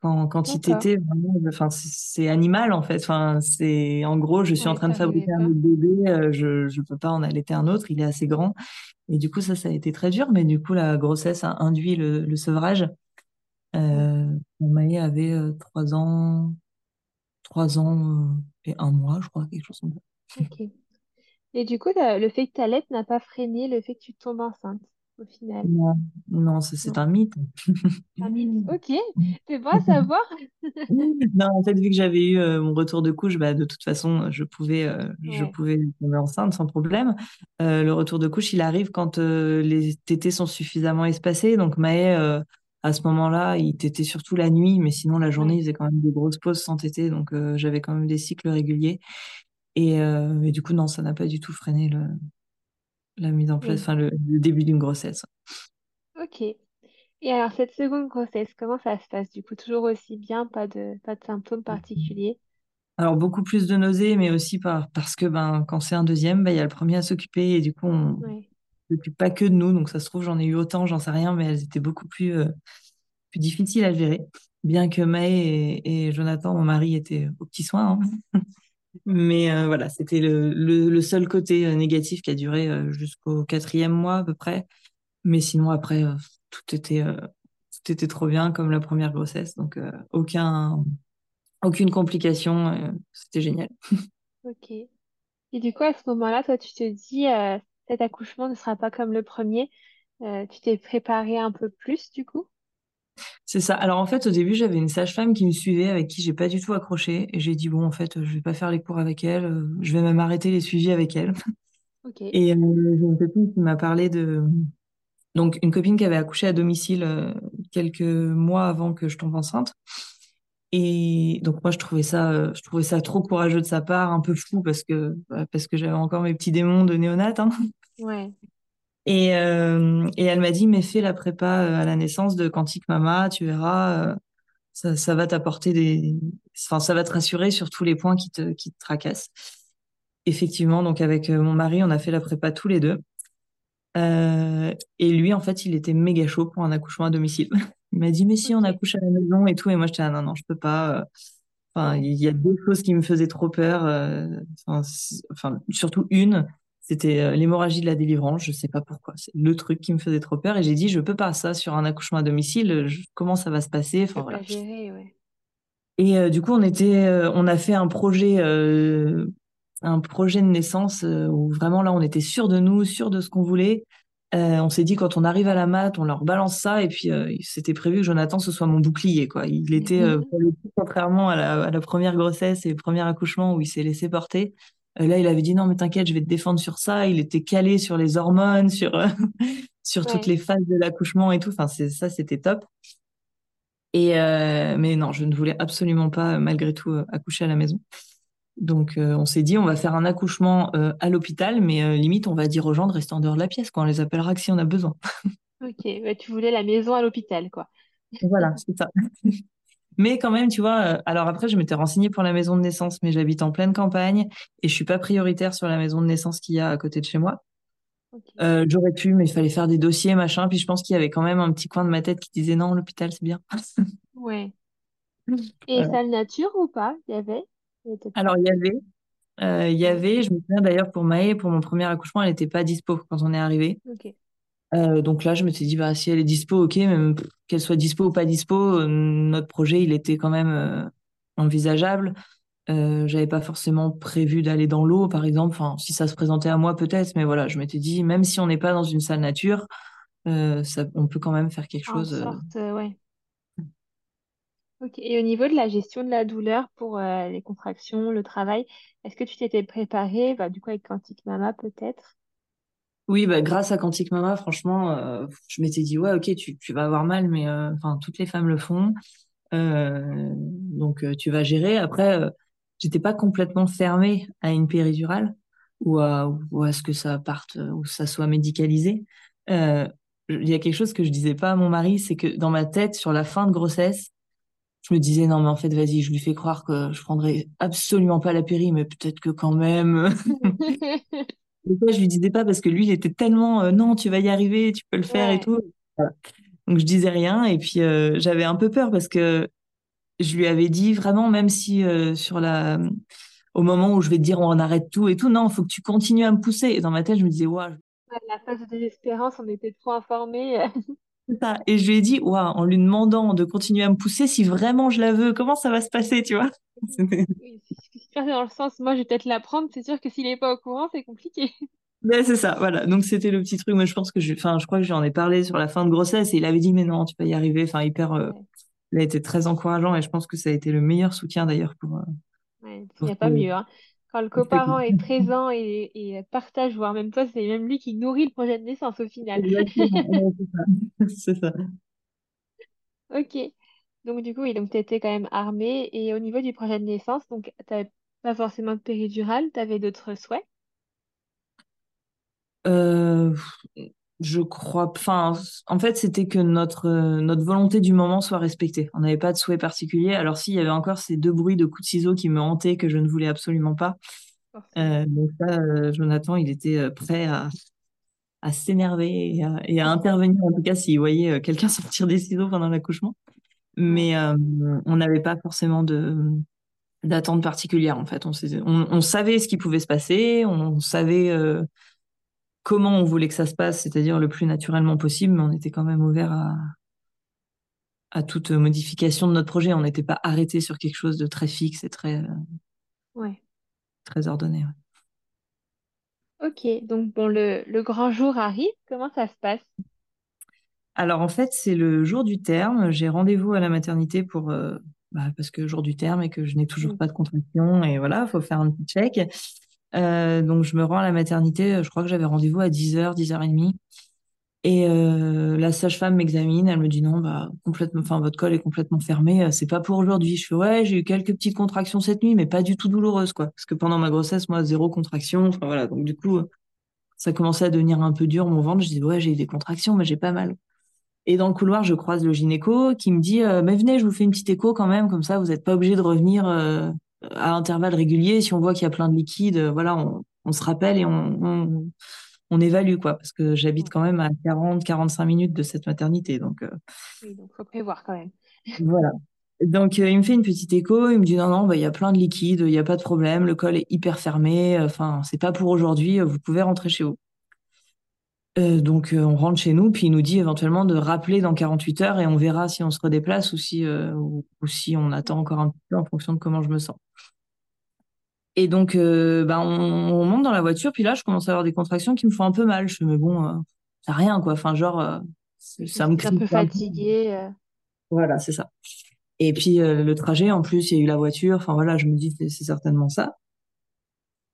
Speaker 2: quand, quand il t'était vraiment, enfin, c'est animal en fait. Enfin, c'est en gros, je suis en train de fabriquer un autre bébé, euh, je je peux pas en allaiter un autre, il est assez grand. Et du coup, ça, ça a été très dur. Mais du coup, la grossesse a induit le, le sevrage. Euh, avait trois ans, trois ans et un mois, je crois, quelque chose comme ça.
Speaker 1: Ok. Et du coup, le fait que tu allaites n'a pas freiné le fait que tu tombes enceinte, au final.
Speaker 2: Non, non, c'est un mythe.
Speaker 1: Un mythe. Ok, c'est bon à savoir.
Speaker 2: non, en fait, vu que j'avais eu euh, mon retour de couche, bah, de toute façon, je pouvais, euh, je pouvais tomber enceinte sans problème. Euh, le retour de couche, il arrive quand les tétés sont suffisamment espacés. Donc, Maë, à ce moment-là, il tétait surtout la nuit, mais sinon, la journée, il faisait quand même des grosses pauses sans téter. Donc, j'avais quand même des cycles réguliers. Et, du coup, non, ça n'a pas du tout freiné le, la mise en place, enfin, le, début d'une grossesse.
Speaker 1: Ok. Et alors, cette seconde grossesse, comment ça se passe? Du coup, toujours aussi bien, pas de, pas de symptômes particuliers?
Speaker 2: Alors, beaucoup plus de nausées, mais aussi par, parce que ben, quand c'est un deuxième, ben, il y a le premier à s'occuper et du coup, on ne s'occupe pas que de nous. Donc, ça se trouve, j'en ai eu autant, j'en sais rien, mais elles étaient beaucoup plus, euh, plus difficiles à gérer. Bien que Maë et, Jonathan, mon mari, étaient aux petits soins. Hein. Mais euh, voilà, c'était le, seul côté euh, négatif qui a duré euh, jusqu'au quatrième mois à peu près. Mais sinon, après, tout était, tout était trop bien comme la première grossesse. Donc, aucun, aucune complication. c'était génial.
Speaker 1: Ok. Et du coup, à ce moment-là, toi, tu te dis, cet accouchement ne sera pas comme le premier. tu t'es préparé un peu plus, du coup?
Speaker 2: C'est ça. Alors en fait, au début, j'avais une sage-femme qui me suivait, avec qui j'ai pas du tout accroché, et j'ai dit bon, en fait, je vais pas faire les cours avec elle, euh, je vais même arrêter les suivis avec elle. Et euh, j'ai une copine qui m'a parlé de donc une copine qui avait accouché à domicile euh, quelques mois avant que je tombe enceinte. Et donc moi, je trouvais ça, je trouvais ça trop courageux de sa part, un peu fou parce que bah, parce que j'avais encore mes petits démons de néonate. Hein.
Speaker 1: Ouais.
Speaker 2: Et, euh, et elle m'a dit, mais fais la prépa euh, à la naissance de Quantique Mama, tu verras, euh, ça, ça va t'apporter des, enfin, ça va te rassurer sur tous les points qui te, qui te tracassent. Effectivement, donc avec mon mari, on a fait la prépa tous les deux. Euh, et lui, en fait, il était méga chaud pour un accouchement à domicile. Il m'a dit, mais si on accouche à la maison et tout, et moi j'étais, ah, non, non, je peux pas. Enfin, il y a deux choses qui me faisaient trop peur. Enfin, enfin, surtout une, c'était euh, l'hémorragie de la délivrance, je sais pas pourquoi. C'est le truc qui me faisait trop peur. Et j'ai dit, je peux pas ça sur un accouchement à domicile. comment ça va se passer?
Speaker 1: Enfin voilà. Gérer, ouais.
Speaker 2: Et euh, du coup, on était, euh, on a fait un projet, un projet de naissance où vraiment là, on était sûr de nous, sûr de ce qu'on voulait. on s'est dit quand on arrive à la mat, on leur balance ça et puis c'était prévu que Jonathan ce soit mon bouclier quoi. Il était contrairement à la, à la, première grossesse et le premier accouchement où il s'est laissé porter. Euh, là, il avait dit non, mais t'inquiète, je vais te défendre sur ça. Il était calé sur les hormones, sur, euh, sur toutes les phases de l'accouchement et tout. Enfin, ça, c'était top. Et euh, mais non, je ne voulais absolument pas, malgré tout, accoucher à la maison. Donc, on s'est dit, on va faire un accouchement à l'hôpital, mais limite, on va dire aux gens de rester en dehors de la pièce, quoi. On les appellera que si on a besoin.
Speaker 1: Ok, bah, tu voulais la maison à l'hôpital, quoi.
Speaker 2: Voilà, c'est ça. Mais quand même, tu vois, euh, alors après, je m'étais renseignée pour la maison de naissance, mais j'habite en pleine campagne et je suis pas prioritaire sur la maison de naissance qu'il y a à côté de chez moi. Euh, j'aurais pu, mais il fallait faire des dossiers, machin. Puis je pense qu'il y avait quand même un petit coin de ma tête qui disait non, l'hôpital, c'est bien.
Speaker 1: ouais. Et salle nature ou pas? Il y avait?
Speaker 2: Alors, il y avait. Euh, il y avait, je me souviens d'ailleurs pour Maë, pour mon premier accouchement, elle n'était pas dispo quand on est arrivé. Euh, donc là, je me suis dit, bah, si elle est dispo, ok, même qu'elle soit dispo ou pas dispo, euh, notre projet, il était quand même euh, envisageable. Euh, j'avais pas forcément prévu d'aller dans l'eau, par exemple. Enfin, si ça se présentait à moi, peut-être, mais voilà, je m'étais dit, même si on n'est pas dans une salle nature, ça, on peut quand même faire quelque
Speaker 1: en
Speaker 2: chose.
Speaker 1: Sorte, ouais. Ok. Et au niveau de la gestion de la douleur pour les contractions, le travail, est-ce que tu t'étais préparée, bah, du coup, avec Quantique Mama, peut-être?
Speaker 2: Oui, bah, grâce à Quantique Mama, franchement, euh, je m'étais dit, ouais, ok, tu, tu vas avoir mal, mais euh, enfin, toutes les femmes le font. Euh, donc, tu vas gérer. Après, j'étais pas complètement fermée à une péridurale ou à, ou à ce que ça parte, ou ça soit médicalisé. Il y a quelque chose que je disais pas à mon mari, c'est que dans ma tête, sur la fin de grossesse, je me disais, non, mais en fait, vas-y, je lui fais croire que je prendrai absolument pas la péri, mais peut-être que quand même. je lui disais pas parce que lui, il était tellement euh, non, tu vas y arriver, tu peux le faire et tout. Donc je disais rien et puis euh, j'avais un peu peur parce que je lui avais dit vraiment, même si euh, sur la, au moment où je vais te dire on arrête tout et tout, non, il faut que tu continues à me pousser. Et dans ma tête, je me disais, ouais.
Speaker 1: La phase de désespérance, on était trop informés.
Speaker 2: Et je lui ai dit, en lui demandant de continuer à me pousser, si vraiment je la veux, comment ça va se passer, tu vois?
Speaker 1: Oui, si dans le sens, moi je vais peut-être l'apprendre, c'est sûr que s'il n'est pas au courant, c'est compliqué.
Speaker 2: Ouais, c'est ça, voilà. Donc c'était le petit truc. mais je pense que je, enfin, je crois que j'en ai parlé sur la fin de grossesse et il avait dit, mais non, tu vas y arriver. Enfin, hyper, euh, il a été très encourageant et je pense que ça a été le meilleur soutien d'ailleurs pour. Euh,
Speaker 1: il n'y a pas mieux. Hein. Quand le coparent est présent et, partage, voire même toi, c'est même lui qui nourrit le projet de naissance au final.
Speaker 2: c'est ça.
Speaker 1: Ok. Donc du coup, oui, donc tu étais quand même armée. Et au niveau du projet de naissance, donc tu n'avais pas forcément de péridurale, tu avais d'autres souhaits?
Speaker 2: Euh, je crois, enfin, en fait, c'était que notre, notre volonté du moment soit respectée. On n'avait pas de souhait particulier. Alors, s'il y avait encore ces deux bruits de coups de ciseaux qui me hantaient, que je ne voulais absolument pas. Euh, donc ça, euh, Jonathan, il était euh, prêt à, à s'énerver et, à, intervenir, en tout cas, s'il voyait quelqu'un sortir des ciseaux pendant l'accouchement. Mais on n'avait pas forcément de d'attente particulière, en fait. On, on, on, savait ce qui pouvait se passer, on savait comment on voulait que ça se passe, c'est-à-dire le plus naturellement possible, mais on était quand même ouvert à, à toute modification de notre projet. On n'était pas arrêté sur quelque chose de très fixe et très,
Speaker 1: ouais.
Speaker 2: très ordonné.
Speaker 1: Ok, donc bon, le, le, grand jour arrive. Comment ça se passe?
Speaker 2: Alors en fait, c'est le jour du terme. J'ai rendez-vous à la maternité pour euh, bah, parce que jour du terme et que je n'ai toujours pas de contraction et voilà, il faut faire un petit check. Euh, donc, je me rends à la maternité. Je crois que j'avais rendez-vous à 10h, 10h30. Et euh, la sage-femme m'examine. Elle me dit non, bah, complètement, enfin, votre col est complètement fermé. C'est pas pour aujourd'hui. Je fais ouais, j'ai eu quelques petites contractions cette nuit, mais pas du tout douloureuses, quoi. Parce que pendant ma grossesse, moi, zéro contraction. Enfin, voilà. Donc, du coup, ça commençait à devenir un peu dur, mon ventre. Je dis ouais, j'ai eu des contractions, mais j'ai pas mal. Et dans le couloir, je croise le gynéco qui me dit euh, mais venez, je vous fais une petite écho quand même, comme ça, vous n'êtes pas obligé de revenir à intervalles réguliers. Si on voit qu'il y a plein de liquide, euh, voilà, on, se rappelle et on, on, évalue, quoi, parce que j'habite quand même à 40-45 minutes de cette maternité. Donc,
Speaker 1: euh, oui, donc faut prévoir quand même.
Speaker 2: voilà. Donc, euh, il me fait une petite écho, il me dit non, non, bah, il y a plein de liquide, il n'y a pas de problème, le col est hyper fermé, enfin, c'est pas pour aujourd'hui, vous pouvez rentrer chez vous. Donc, on rentre chez nous, puis il nous dit éventuellement de rappeler dans 48 heures et on verra si on se redéplace ou si, ou, si on attend encore un peu en fonction de comment je me sens. Et donc, euh, bah, on, monte dans la voiture, puis là, je commence à avoir des contractions qui me font un peu mal. Je me dis, mais bon, euh, c'est rien, quoi. Enfin, genre, euh, ça me
Speaker 1: crée. un peu fatigué.
Speaker 2: Voilà, c'est ça. Et puis, le trajet, en plus, il y a eu la voiture. Enfin, voilà, je me dis, c'est certainement ça.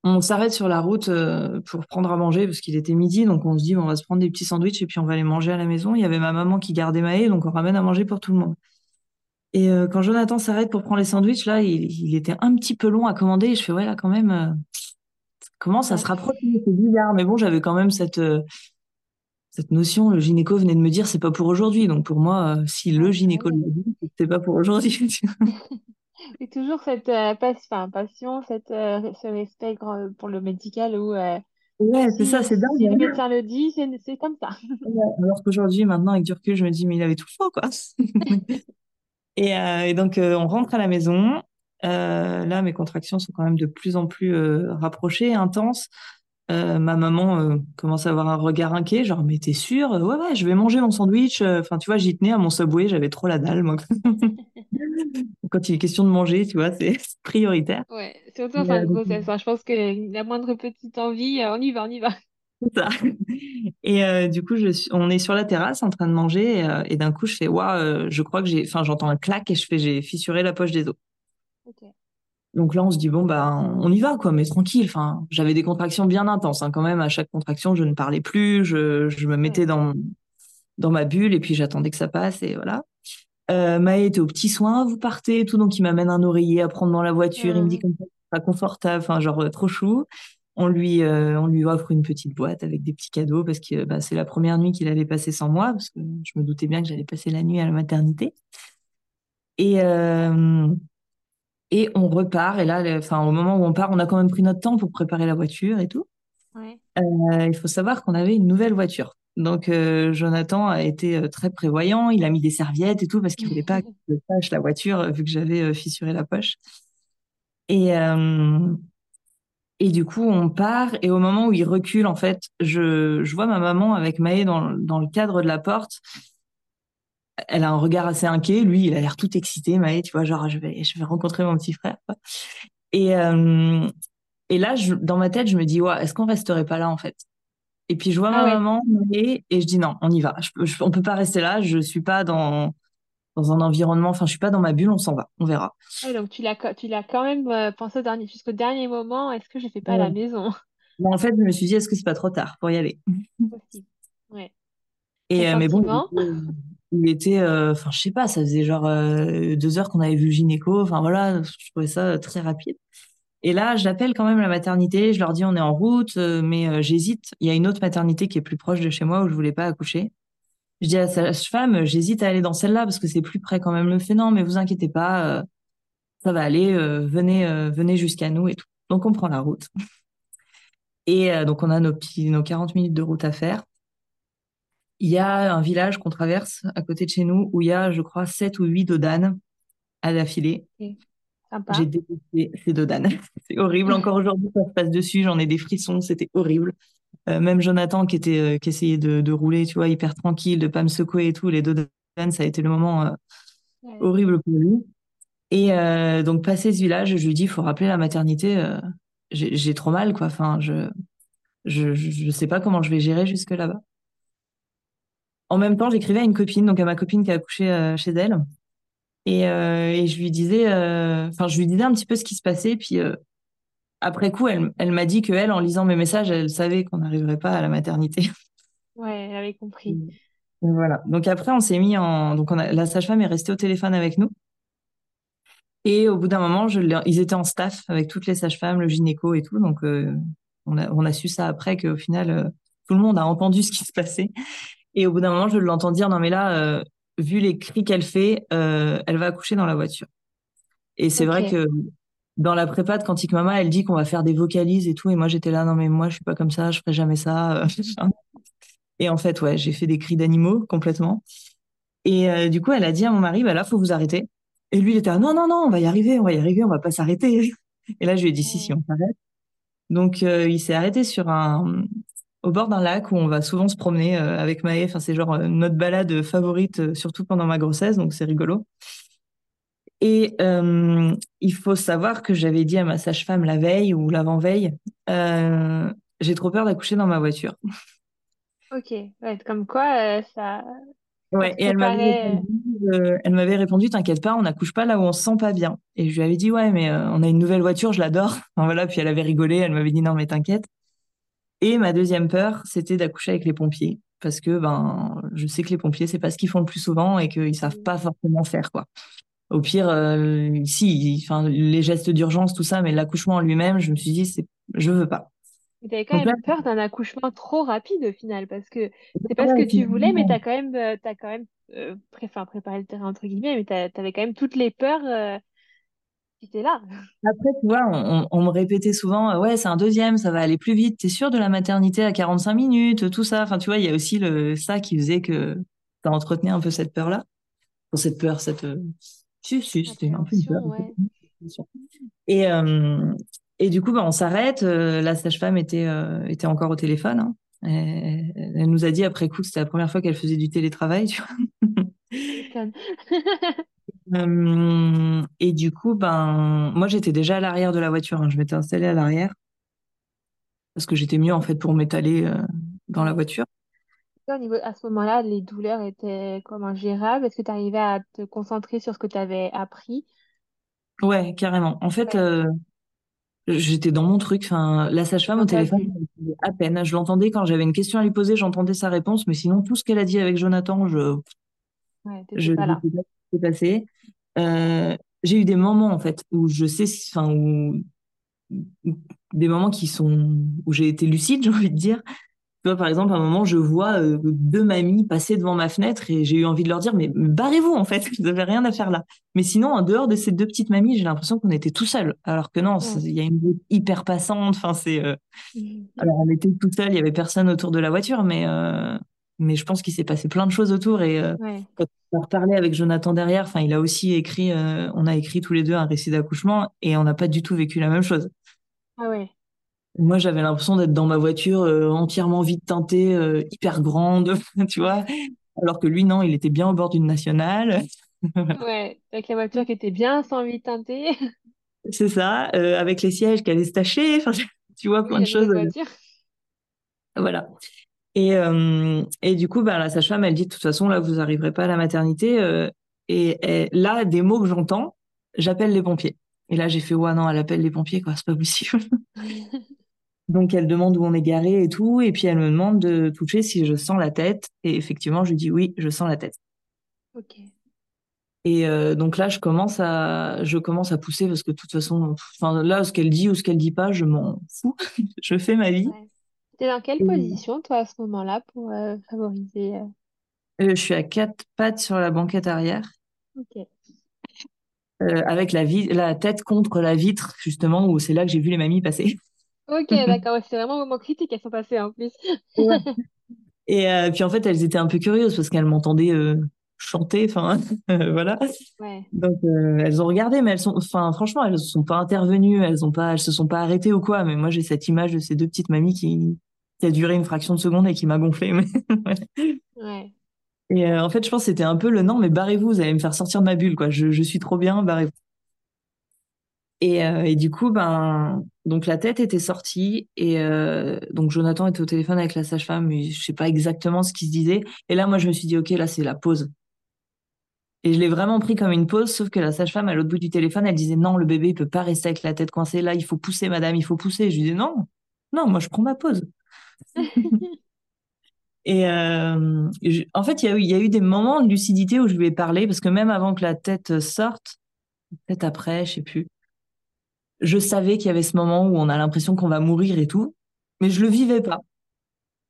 Speaker 2: On s'arrête sur la route pour prendre à manger parce qu'il était midi, donc on se dit on va se prendre des petits sandwichs et puis on va aller manger à la maison. Il y avait ma maman qui gardait Maë, donc on ramène à manger pour tout le monde. Et euh, quand Jonathan s'arrête pour prendre les sandwichs, là, il, était un petit peu long à commander. Et je fais, ouais, là, quand même, euh, comment ça se rapproche? C'est bizarre. Mais bon, j'avais quand même cette, euh, cette notion. Le gynéco venait de me dire, c'est pas pour aujourd'hui. Donc pour moi, si le gynéco l'a dit, c'est pas pour aujourd'hui.
Speaker 1: Et toujours cette passion, cette, ce respect pour le médical où.
Speaker 2: ouais, c'est ça, c'est dingue.
Speaker 1: Si le hein. médecin le dit, c'est comme ça.
Speaker 2: alors qu'aujourd'hui, maintenant, avec du recul, je me dis, mais il avait tout faux, quoi. Euh, et, donc, euh, on rentre à la maison. Euh, là, mes contractions sont quand même de plus en plus rapprochées, intenses. Ma maman commence à avoir un regard inquiet, genre mais t'es sûre? Ouais ouais, je vais manger mon sandwich. Enfin tu vois, j'y tenais à mon subway, j'avais trop la dalle moi. Quand il est question de manger, tu vois, c'est prioritaire.
Speaker 1: Ouais, surtout en fin de grossesse. je pense que la moindre petite envie, on y va, on y va.
Speaker 2: Ça. Et euh, du coup, je suis, on est sur la terrasse en train de manger et, euh, d'un coup, je fais waouh, euh, je crois que j'ai, enfin, j'entends un clac et je fais j'ai fissuré la poche des os. Donc là, on se dit bon bah on y va quoi, mais tranquille. Enfin, j'avais des contractions bien intenses hein, quand même. À chaque contraction, je ne parlais plus, je, je me mettais dans dans ma bulle et puis j'attendais que ça passe et voilà. Euh, Maë était au petit soin, vous partez et tout, donc il m'amène un oreiller à prendre dans la voiture. Il me dit mmh. comme ça, pas confortable, enfin genre trop chou on lui, euh, on lui offre une petite boîte avec des petits cadeaux parce que bah, c'est la première nuit qu'il allait passer sans moi, parce que je me doutais bien que j'allais passer la nuit à la maternité. Et, euh, et on repart. Et là, enfin, au moment où on part, on a quand même pris notre temps pour préparer la voiture et tout. Euh, il faut savoir qu'on avait une nouvelle voiture. Donc, Jonathan a été très prévoyant. Il a mis des serviettes et tout parce qu'il voulait pas que je tâche la voiture vu que j'avais fissuré la poche. Et, et du coup, on part et au moment où il recule, en fait, je, je vois ma maman avec Maë dans, dans le cadre de la porte. Elle a un regard assez inquiet. Lui, il a l'air tout excité, Maë, tu vois, genre, je vais, je vais rencontrer mon petit frère. Et, euh, et là, je, dans ma tête, je me dis, ouais, est-ce qu'on resterait pas là, en fait? Et puis, je vois ma ah maman et, et je dis, non, on y va. Je, on peut pas rester là. Je suis pas dans, dans un environnement, enfin, je suis pas dans ma bulle, on s'en va, on verra.
Speaker 3: donc, tu l'as, tu l'as quand même euh, pensé dernier, jusqu'au dernier moment, est-ce que je fais pas à la maison?
Speaker 2: En fait, je me suis dit, est-ce que c'est pas trop tard pour y aller?
Speaker 3: Ouais.
Speaker 2: Et, euh, mais bon, il était, euh, enfin, je sais pas, ça faisait genre euh, deux heures qu'on avait vu le gynéco. Enfin voilà, je trouvais ça très rapide. Et là, j'appelle quand même la maternité. Je leur dis, on est en route, mais j'hésite. Il y a une autre maternité qui est plus proche de chez moi où je voulais pas accoucher. Je dis à sa femme, j'hésite à aller dans celle-là parce que c'est plus près quand même. Le fait non, mais vous inquiétez pas, ça va aller. venez, venez jusqu'à nous et tout. Donc on prend la route. Et donc on a nos nos 40 minutes de route à faire il y a un village qu'on traverse à côté de chez nous où il y a, je crois, sept ou huit dodanes à l'affilée. J'ai détesté ces dodanes. c'est horrible. Encore aujourd'hui, ça se passe dessus, j'en ai des frissons, c'était horrible. Euh, même Jonathan qui était euh, qui essayait de, rouler, tu vois, hyper tranquille, de pas me secouer et tout, les dodanes, ça a été le moment euh, horrible pour lui. Et donc passer ce village, je lui dis, il faut rappeler la maternité. j'ai trop mal, quoi. Enfin, je, je je sais pas comment je vais gérer jusque là-bas. En même temps, j'écrivais à une copine, donc à ma copine qui a accouché euh, chez elle. Et, euh, et, je lui disais, euh, enfin, je lui disais un petit peu ce qui se passait. Puis après coup, elle, elle m'a dit qu'elle, en lisant mes messages, elle savait qu'on n'arriverait pas à la maternité.
Speaker 3: Ouais, elle avait compris.
Speaker 2: voilà. Donc après, on s'est mis en. Donc on a... la sage-femme est restée au téléphone avec nous. Et au bout d'un moment, je... ils étaient en staff avec toutes les sages-femmes, le gynéco et tout. Donc on, a, on a su ça après qu'au final, tout le monde a entendu ce qui se passait. Et au bout d'un moment, je l'entends dire non mais là, euh, vu les cris qu'elle fait, euh, elle va accoucher dans la voiture. Et c'est vrai que dans la prépa de Quantique Mama, elle dit qu'on va faire des vocalises et tout. Et moi, j'étais là, non mais moi, je suis pas comme ça, je ferai jamais ça. et en fait, ouais, j'ai fait des cris d'animaux complètement. Et euh, du coup, elle a dit à mon mari, bah là, faut vous arrêter. Et lui, il était là, non, non, non, on va y arriver, on va y arriver, on va pas s'arrêter. Et là, je lui ai dit, si, si, on s'arrête. Donc, il s'est arrêté sur un, au bord d'un lac où on va souvent se promener euh, avec Maë. Enfin, c'est genre euh, notre balade favorite, euh, surtout pendant ma grossesse, donc c'est rigolo. Et il faut savoir que j'avais dit à ma sage-femme la veille ou l'avant-veille, j'ai trop peur d'accoucher dans ma voiture.
Speaker 3: Ok, comme quoi ça.
Speaker 2: Ouais, et elle m'avait répondu, elle m'avait répondu, t'inquiète pas, on n'accouche pas là où on se sent pas bien. Et je lui avais dit, ouais, mais on a une nouvelle voiture, je l'adore. voilà, puis elle avait rigolé, elle m'avait dit, non, mais t'inquiète. Et ma deuxième peur, c'était d'accoucher avec les pompiers, parce que ben, je sais que les pompiers, c'est pas ce qu'ils font le plus souvent et qu'ils savent pas forcément faire quoi. Au pire, euh, si, enfin, les gestes d'urgence, tout ça, mais l'accouchement en lui-même, je me suis dit, c'est, je veux pas.
Speaker 3: Tu avais quand même peur d'un accouchement trop rapide au final, parce que c'est pas ce que tu voulais, mais tu as quand même, euh, as quand même euh, préparé le terrain, entre guillemets, mais tu avais quand même toutes les peurs euh, là.
Speaker 2: Après, tu vois, on, me répétait souvent, ouais, c'est un deuxième, ça va aller plus vite. T'es sûr de la maternité à 45 minutes, tout ça? Enfin, tu vois, il y a aussi le, ça qui faisait que ça entretenait un peu cette peur-là. cette peur, cette. Si, si, c'était un peu une peur. Et, euh, et du coup, bah, on s'arrête. Euh, la sage-femme était, euh, était encore au téléphone. Hein. Elle, nous a dit après coup que c'était la première fois qu'elle faisait du télétravail. Tu vois Euh, et du coup, ben, moi, j'étais déjà à l'arrière de la voiture. Hein. Je m'étais installée à l'arrière parce que j'étais mieux en fait pour m'étaler euh, dans la voiture.
Speaker 3: à ce moment-là, les douleurs étaient comme ingérables? Est-ce que tu arrivais à te concentrer sur ce que tu avais appris?
Speaker 2: Ouais, carrément. En fait, euh, j'étais dans mon truc. Enfin, la sage-femme au téléphone, à peine. Je l'entendais quand j'avais une question à lui poser, j'entendais sa réponse, mais sinon, tout ce qu'elle a dit avec Jonathan, je.
Speaker 3: Ouais, je pas là
Speaker 2: s'est passé. Euh, j'ai eu des moments en fait où je sais, enfin où des moments qui sont où j'ai été lucide, j'ai envie de dire. Tu vois, par exemple, à un moment, je vois euh, deux mamies passer devant ma fenêtre et j'ai eu envie de leur dire, mais barrez-vous, en fait, vous n'avez rien à faire là. Mais sinon, en dehors de ces deux petites mamies, j'ai l'impression qu'on était tout seuls. Alors que non, il y a une route hyper passante. Enfin, c'est, euh, mmh. alors on était tout seuls, il y avait personne autour de la voiture, mais, mais je pense qu'il s'est passé plein de choses autour et euh, quand on a reparlé avec Jonathan derrière, enfin il a aussi écrit, euh, on a écrit tous les deux un récit d'accouchement et on n'a pas du tout vécu la même chose.
Speaker 3: Ah ouais.
Speaker 2: Moi j'avais l'impression d'être dans ma voiture euh, entièrement vide teintée, hyper grande, tu vois, alors que lui, non, il était bien au bord d'une nationale.
Speaker 3: Ouais, avec la voiture qui était bien 108 teintée.
Speaker 2: C'est ça, avec les sièges qui allaient se tacher, tu vois, plein de choses. Voilà. Et, et du coup, bah, la sage-femme, elle dit, de toute façon, là, vous n'arriverez pas à la maternité. et, là, des mots que j'entends, j'appelle les pompiers. Et là, j'ai fait, ouais, non, elle appelle les pompiers, quoi, c'est pas possible. Donc, elle demande où on est garé et tout. Et puis, elle me demande de toucher si je sens la tête. Et effectivement, je dis oui, je sens la tête.
Speaker 3: Ok.
Speaker 2: Et euh, donc là, je commence à, je commence à pousser parce que de toute façon, enfin là, ce qu'elle dit ou ce qu'elle dit pas, je m'en fous. je fais ma vie.
Speaker 3: Es dans quelle position, toi, à ce moment-là, pour euh, favoriser euh?
Speaker 2: Je suis à quatre pattes sur la banquette arrière.
Speaker 3: Ok.
Speaker 2: avec la, la tête contre la vitre, justement, où c'est là que j'ai vu les mamies passer.
Speaker 3: Ok, d'accord. C'est vraiment un moment critique, elles sont passées en plus.
Speaker 2: Et puis en fait, elles étaient un peu curieuses parce qu'elles m'entendaient chanter, enfin voilà. Donc elles ont regardé, mais elles sont, enfin franchement, elles ne sont pas intervenues, elles ont pas, elles se sont pas arrêtées ou quoi. Mais moi j'ai cette image de ces deux petites mamies qui, qui a duré une fraction de seconde et qui m'a gonflé.
Speaker 3: ouais.
Speaker 2: Et en fait, je pense que c'était un peu le non, mais barrez-vous, vous allez me faire sortir de ma bulle, quoi. Je, je suis trop bien, barrez-vous. Et, et, du coup, ben, donc la tête était sortie et donc Jonathan était au téléphone avec la sage-femme, mais je sais pas exactement ce qu'il se disait. Et là, moi, je me suis dit, ok, là, c'est la pause. Et je l'ai vraiment pris comme une pause, sauf que la sage-femme, à l'autre bout du téléphone, elle disait non, le bébé, il peut pas rester avec la tête coincée. Là, il faut pousser, madame, il faut pousser. Je lui disais non, non, moi, je prends ma pause. et euh, en fait, il y, a eu, y a eu des moments de lucidité où je lui ai parlé, parce que même avant que la tête sorte, peut-être après, je sais plus, je savais qu'il y avait ce moment où on a l'impression qu'on va mourir et tout, mais je le vivais pas.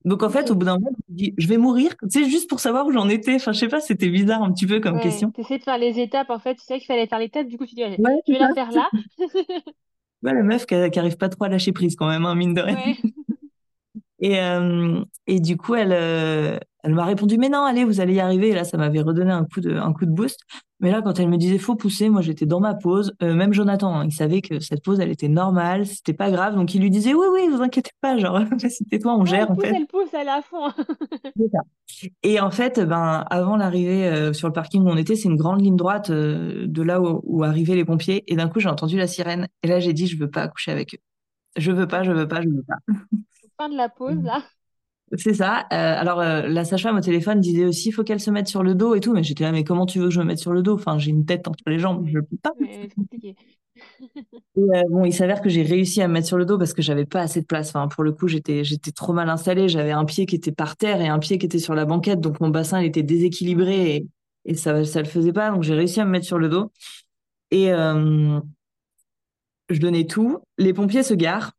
Speaker 2: Donc en fait, au bout d'un moment, je me dis, je vais mourir, c'est juste pour savoir où j'en étais. Enfin, je sais pas, c'était bizarre un petit peu comme question.
Speaker 3: Tu essaies de faire les étapes, en fait, tu sais qu'il fallait faire l'étape, du coup tu dis, je vais la faire là?
Speaker 2: ouais, la meuf qui, qui, arrive pas trop à lâcher prise quand même, hein, mine de rien. Et, euh, et du coup, elle, euh, elle m'a répondu, mais non, allez, vous allez y arriver. Et là, ça m'avait redonné un coup de, un coup de boost. Mais là, quand elle me disait faut pousser, moi j'étais dans ma pause. Euh, même Jonathan, hein, il savait que cette pause, elle était normale, c'était pas grave. Donc il lui disait oui, oui, vous inquiétez pas, genre c'était toi, on gère
Speaker 3: en fait. Elle pousse, elle est à fond.
Speaker 2: Et en fait, ben avant l'arrivée euh, sur le parking où on était, c'est une grande ligne droite euh, de là où, où, arrivaient les pompiers. Et d'un coup, j'ai entendu la sirène. Et là, j'ai dit je veux pas accoucher avec eux. Je veux pas, je veux pas, je veux pas.
Speaker 3: Fin de la pause là.
Speaker 2: C'est ça. Euh, alors, euh, la sage-femme au téléphone disait aussi, il faut qu'elle se mette sur le dos et tout. Mais j'étais là, mais comment tu veux que je me mette sur le dos? Enfin, j'ai une tête entre les jambes, je peux pas.
Speaker 3: compliqué.
Speaker 2: Euh, bon, il s'avère que j'ai réussi à me mettre sur le dos parce que j'avais pas assez de place. Enfin, pour le coup, j'étais, j'étais trop mal installée. J'avais un pied qui était par terre et un pied qui était sur la banquette. Donc, mon bassin, il était déséquilibré et, et ça, ça le faisait pas. Donc, j'ai réussi à me mettre sur le dos. Et je donnais tout. Les pompiers se garent.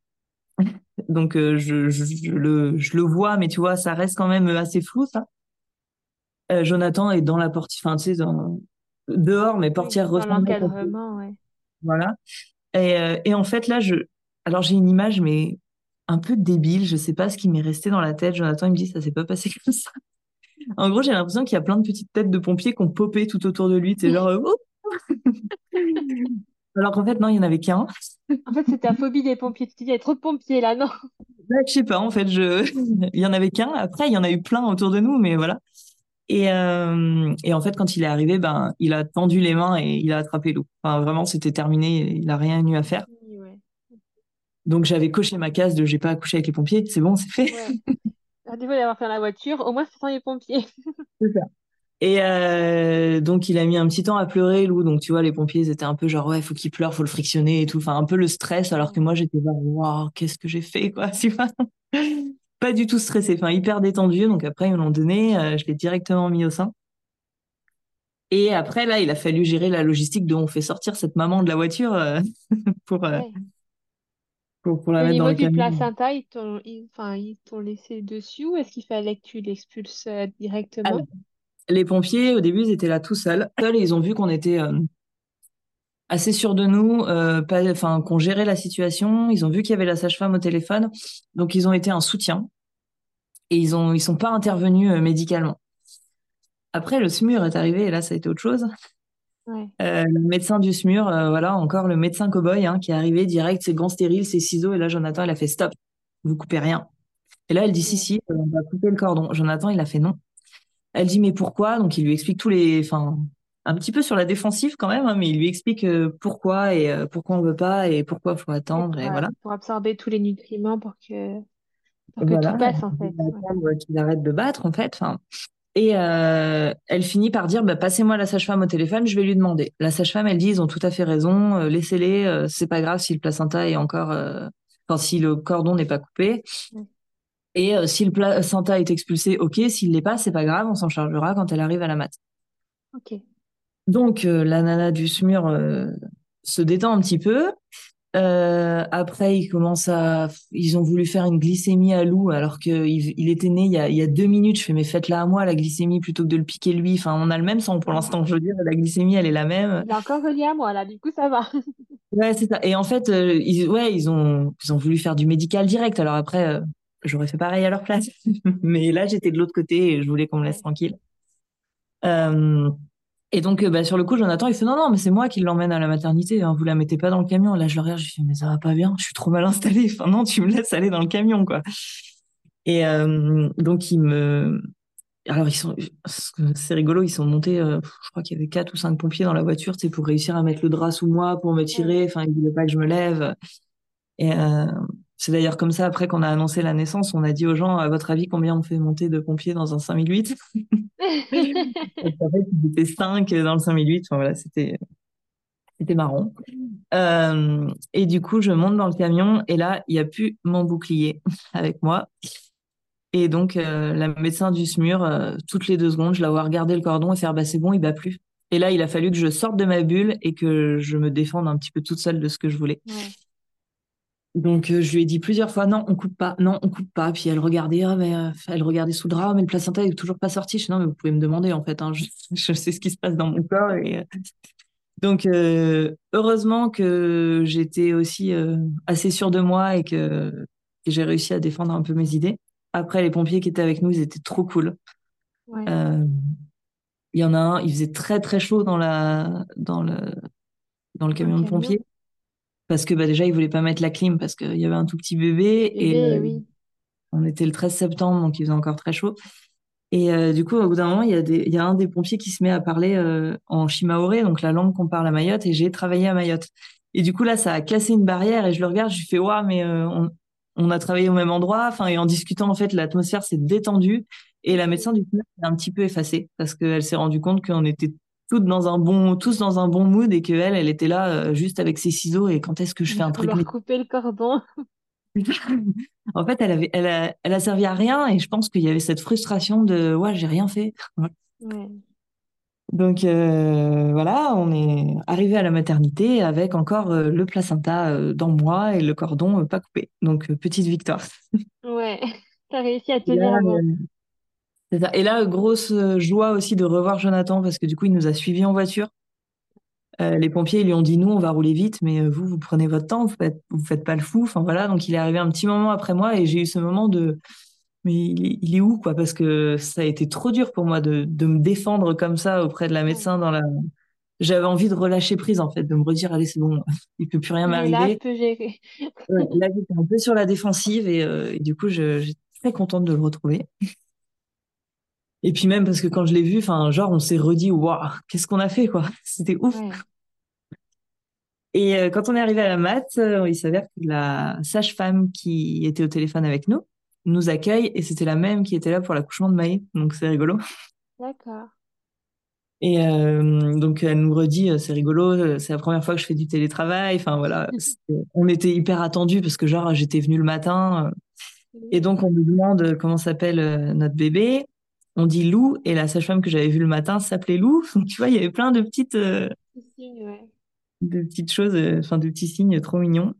Speaker 2: Donc, euh, je, je, le, je, le, vois, mais tu vois, ça reste quand même assez flou, ça. Euh, Jonathan est dans la portière, enfin, tu sais, dans... dehors, mais portière
Speaker 3: oui, Dans l'encadrement, ouais.
Speaker 2: Voilà. Et, euh, et, en fait, là, je... alors j'ai une image, mais un peu débile. Je sais pas ce qui m'est resté dans la tête. Jonathan, il me dit, ça s'est pas passé comme ça. En gros, j'ai l'impression qu'il y a plein de petites têtes de pompiers qui ont popé tout autour de lui. C'est genre, oh alors qu'en fait, non, il n'y en avait qu'un.
Speaker 3: En fait, c'était la phobie des pompiers. Tu te dis, il y a trop de pompiers là, non?
Speaker 2: Je Je sais pas, en fait, je... il y en avait qu'un. Après, il y en a eu plein autour de nous, mais voilà. Et, euh... et en fait, quand il est arrivé, ben, il a tendu les mains et il a attrapé l'eau. Enfin, vraiment, c'était terminé. Il n'a rien eu à faire. Ouais. Donc, j'avais coché ma case de j'ai pas accouché avec les pompiers. C'est bon, c'est fait.
Speaker 3: Ouais. Du d'avoir fait la voiture, au moins, c'est sans les pompiers.
Speaker 2: c'est ça. Et euh, donc, il a mis un petit temps à pleurer, Lou. Donc, tu vois, les pompiers, ils étaient un peu genre, ouais, faut qu'il pleure, faut le frictionner et tout. Enfin, un peu le stress, alors que moi, j'étais genre, waouh, qu'est-ce que j'ai fait, quoi. Tu vois Pas du tout stressé, enfin, hyper détendu. Donc, après, ils me l'ont donné. Euh, je l'ai directement mis au sein. Et après, là, il a fallu gérer la logistique de on fait sortir cette maman de la voiture euh, pour,
Speaker 3: Ouais.
Speaker 2: pour, pour la
Speaker 3: Au
Speaker 2: mettre dans
Speaker 3: niveau
Speaker 2: le
Speaker 3: du
Speaker 2: camion.
Speaker 3: placenta, ils t'ont ils- t'ont laissé dessus ou est-ce qu'il fallait que tu l'expulses
Speaker 2: Alors,
Speaker 3: directement?
Speaker 2: Les pompiers, au début, ils étaient là tout seuls. Seuls, et ils ont vu qu'on était euh, assez sûrs de nous, euh, enfin, qu'on gérait la situation. Ils ont vu qu'il y avait la sage-femme au téléphone. Donc, ils ont été un soutien. Et ils ont, ils sont pas intervenus euh, médicalement. Après, le SMUR est arrivé, et là, ça a été autre chose.
Speaker 3: Ouais.
Speaker 2: Euh, le médecin du SMUR, euh, voilà, encore le médecin cow-boy hein, qui est arrivé direct, ses gants stériles, ses ciseaux. Et là, Jonathan, il a fait stop, vous coupez rien. Et là, elle dit si, si, on va couper le cordon. Jonathan, il a fait non. Elle dit mais pourquoi? Donc il lui explique tous les, enfin un petit peu sur la défensive quand même, hein, mais il lui explique euh, pourquoi et euh, pourquoi on veut pas et pourquoi faut attendre et, voilà.
Speaker 3: Pour absorber tous les nutriments pour que, pour que tout passe en fait.
Speaker 2: Qu'il arrête de battre en fait. Enfin, et euh, elle finit par dire bah, passez-moi la sage-femme au téléphone, je vais lui demander. La sage-femme, elle dit ils ont tout à fait raison, laissez-les, c'est pas grave si le placenta est encore, enfin si le cordon n'est pas coupé. Et si le placenta est expulsé, ok. S'il l'est pas, c'est pas grave, on s'en chargera quand elle arrive à la mat.
Speaker 3: Ok.
Speaker 2: Donc, euh, la nana du SMUR euh, se détend un petit peu. Euh, après, ils commencent à, ils ont voulu faire une glycémie à Lou alors qu'il il était né il y, a, il y a deux minutes. Je fais, mais faites-la à moi, la glycémie, plutôt que de le piquer lui. Enfin, on a le même sang pour l'instant, je veux dire, la glycémie, elle est la même.
Speaker 3: Il a encore relié à moi, là, du coup, ça va.
Speaker 2: ouais, c'est ça. Et en fait, ils, ouais, ils ont, ils ont voulu faire du médical direct. Alors après, j'aurais fait pareil à leur place. mais là, j'étais de l'autre côté et je voulais qu'on me laisse tranquille. Euh, et donc, euh, bah, sur le coup, Jonathan, il fait non, non, mais c'est moi qui l'emmène à la maternité. Hein, vous la mettez pas dans le camion. Là, je le regarde, je fais mais ça va pas bien. Je suis trop mal installée. Enfin non, tu me laisses aller dans le camion, quoi. Et euh, donc, il me. Alors, ils sont. C'est rigolo. Ils sont montés. Euh, je crois qu'il y avait quatre ou cinq pompiers dans la voiture, c'est pour réussir à mettre le drap sous moi, pour me tirer. Enfin, ils voulaient pas que je me lève. Et euh, c'est d'ailleurs comme ça, après qu'on a annoncé la naissance, on a dit aux gens, à votre avis, combien on fait monter de pompiers dans un 5008 En fait, ils étaient 5 dans le 5008. Enfin, voilà, c'était, c'était marrant. Euh, et du coup, je monte dans le camion et là, il n'y a plus mon bouclier avec moi. Et donc, euh, la médecin du SMUR, euh, toutes les deux secondes, je la vois regarder le cordon et faire bah, c'est bon, il bat plus. Et là, il a fallu que je sorte de ma bulle et que je me défende un petit peu toute seule de ce que je voulais. Donc euh, je lui ai dit plusieurs fois non, on coupe pas, non, on coupe pas. Puis elle regardait, ah, mais, euh, elle regardait sous le drap, mais le placenta est toujours pas sorti. Je dis non, mais vous pouvez me demander en fait, hein, je, sais ce qui se passe dans mon corps. Et, euh, donc heureusement que j'étais aussi assez sûre de moi et que, que j'ai réussi à défendre un peu mes idées. Après les pompiers qui étaient avec nous, ils étaient trop cool. Il y en a un, il faisait très très chaud dans la dans le dans le camion de pompiers parce que bah, déjà, ils voulaient pas mettre la clim parce qu'il y avait un tout petit bébé. et euh, oui. on était le 13 septembre, donc il faisait encore très chaud. Et euh, du coup, au bout d'un moment, il y, a y un des pompiers qui se met à parler euh, en shimaoré, donc la langue qu'on parle à Mayotte, et j'ai travaillé à Mayotte. Et du coup, là, ça a cassé une barrière, et je le regarde, je lui fais, waouh, mais on, on, a travaillé au même endroit. Enfin, et en discutant, en fait, l'atmosphère s'est détendue, et la médecin du coup s'est un petit peu effacée, parce qu'elle s'est rendue compte qu'on était toutes dans un bon, tous dans un bon mood et qu'elle, elle était là euh, juste avec ses ciseaux et quand est-ce que je fais un truc.
Speaker 3: Leur couper le cordon.
Speaker 2: en fait, elle avait, elle a, elle a servi à rien et je pense qu'il y avait cette frustration de ouais, j'ai rien fait. Donc euh, voilà, on est arrivé à la maternité avec encore euh, le placenta dans moi et le cordon pas coupé. Donc petite victoire.
Speaker 3: Ouais, t'as réussi à tenir
Speaker 2: Et là, grosse euh, joie aussi de revoir Jonathan parce que du coup, il nous a suivis en voiture. Euh, les pompiers ils lui ont dit nous, on va rouler vite, mais euh, vous, vous prenez votre temps, vous faites, vous faites pas le fou. Enfin voilà, donc il est arrivé un petit moment après moi et j'ai eu ce moment de mais il est, où quoi? Parce que ça a été trop dur pour moi de, de me défendre comme ça auprès de la médecin dans la. J'avais envie de relâcher prise en fait, de me redire allez c'est bon, il peut plus rien m'arriver. Là,
Speaker 3: je peux gérer.
Speaker 2: là j'étais un peu sur la défensive et, et du coup j'étais très contente de le retrouver. Et puis même parce que quand je l'ai vu, enfin, genre, on s'est redit, waouh, qu'est-ce qu'on a fait, quoi. C'était ouf. Et euh, quand on est arrivé à la mat, euh, il s'avère que la sage-femme qui était au téléphone avec nous nous accueille et c'était la même qui était là pour l'accouchement de Maë. Donc c'est rigolo.
Speaker 3: D'accord.
Speaker 2: Et euh, donc elle nous redit, c'est rigolo, c'est la première fois que je fais du télétravail. Enfin voilà, on était hyper attendus parce que genre j'étais venue le matin. Et donc on nous demande comment s'appelle notre bébé on dit Lou et la sage-femme que j'avais vue le matin s'appelait Lou. Donc, tu vois, il y avait plein de petites, euh, de petites choses, euh, enfin de petits signes trop mignons.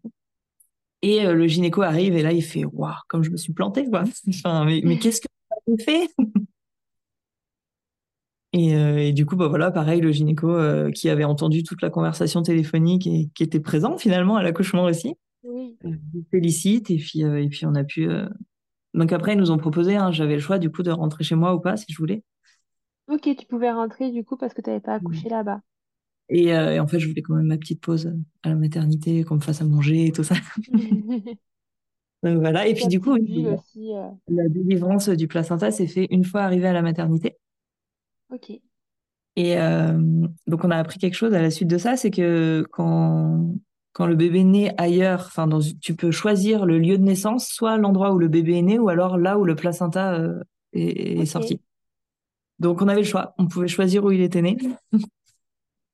Speaker 2: Et euh, le gynéco arrive et là il fait waouh, comme je me suis plantée quoi. Enfin, mais, qu'est-ce que tu fait? Et, du coup, bah voilà, pareil, le gynéco qui avait entendu toute la conversation téléphonique et qui était présent finalement à l'accouchement aussi.
Speaker 3: Oui.
Speaker 2: félicite et puis et puis on a pu donc après, ils nous ont proposé, hein, j'avais le choix du coup de rentrer chez moi ou pas si je voulais.
Speaker 3: Ok, tu pouvais rentrer du coup parce que tu n'avais pas accouché mmh. là-bas.
Speaker 2: Et, euh, et, en fait, je voulais quand même ma petite pause à la maternité, qu'on me fasse à manger et tout ça. Donc voilà, et puis du coup,
Speaker 3: aussi,
Speaker 2: euh. la délivrance du placenta s'est fait une fois arrivé à la maternité.
Speaker 1: Ok.
Speaker 2: Et euh, donc, on a appris quelque chose à la suite de ça, c'est que quand, quand le bébé naît ailleurs, enfin, tu peux choisir le lieu de naissance, soit l'endroit où le bébé est né, ou alors là où le placenta euh, est, sorti. Donc, on avait le choix. On pouvait choisir où il était né.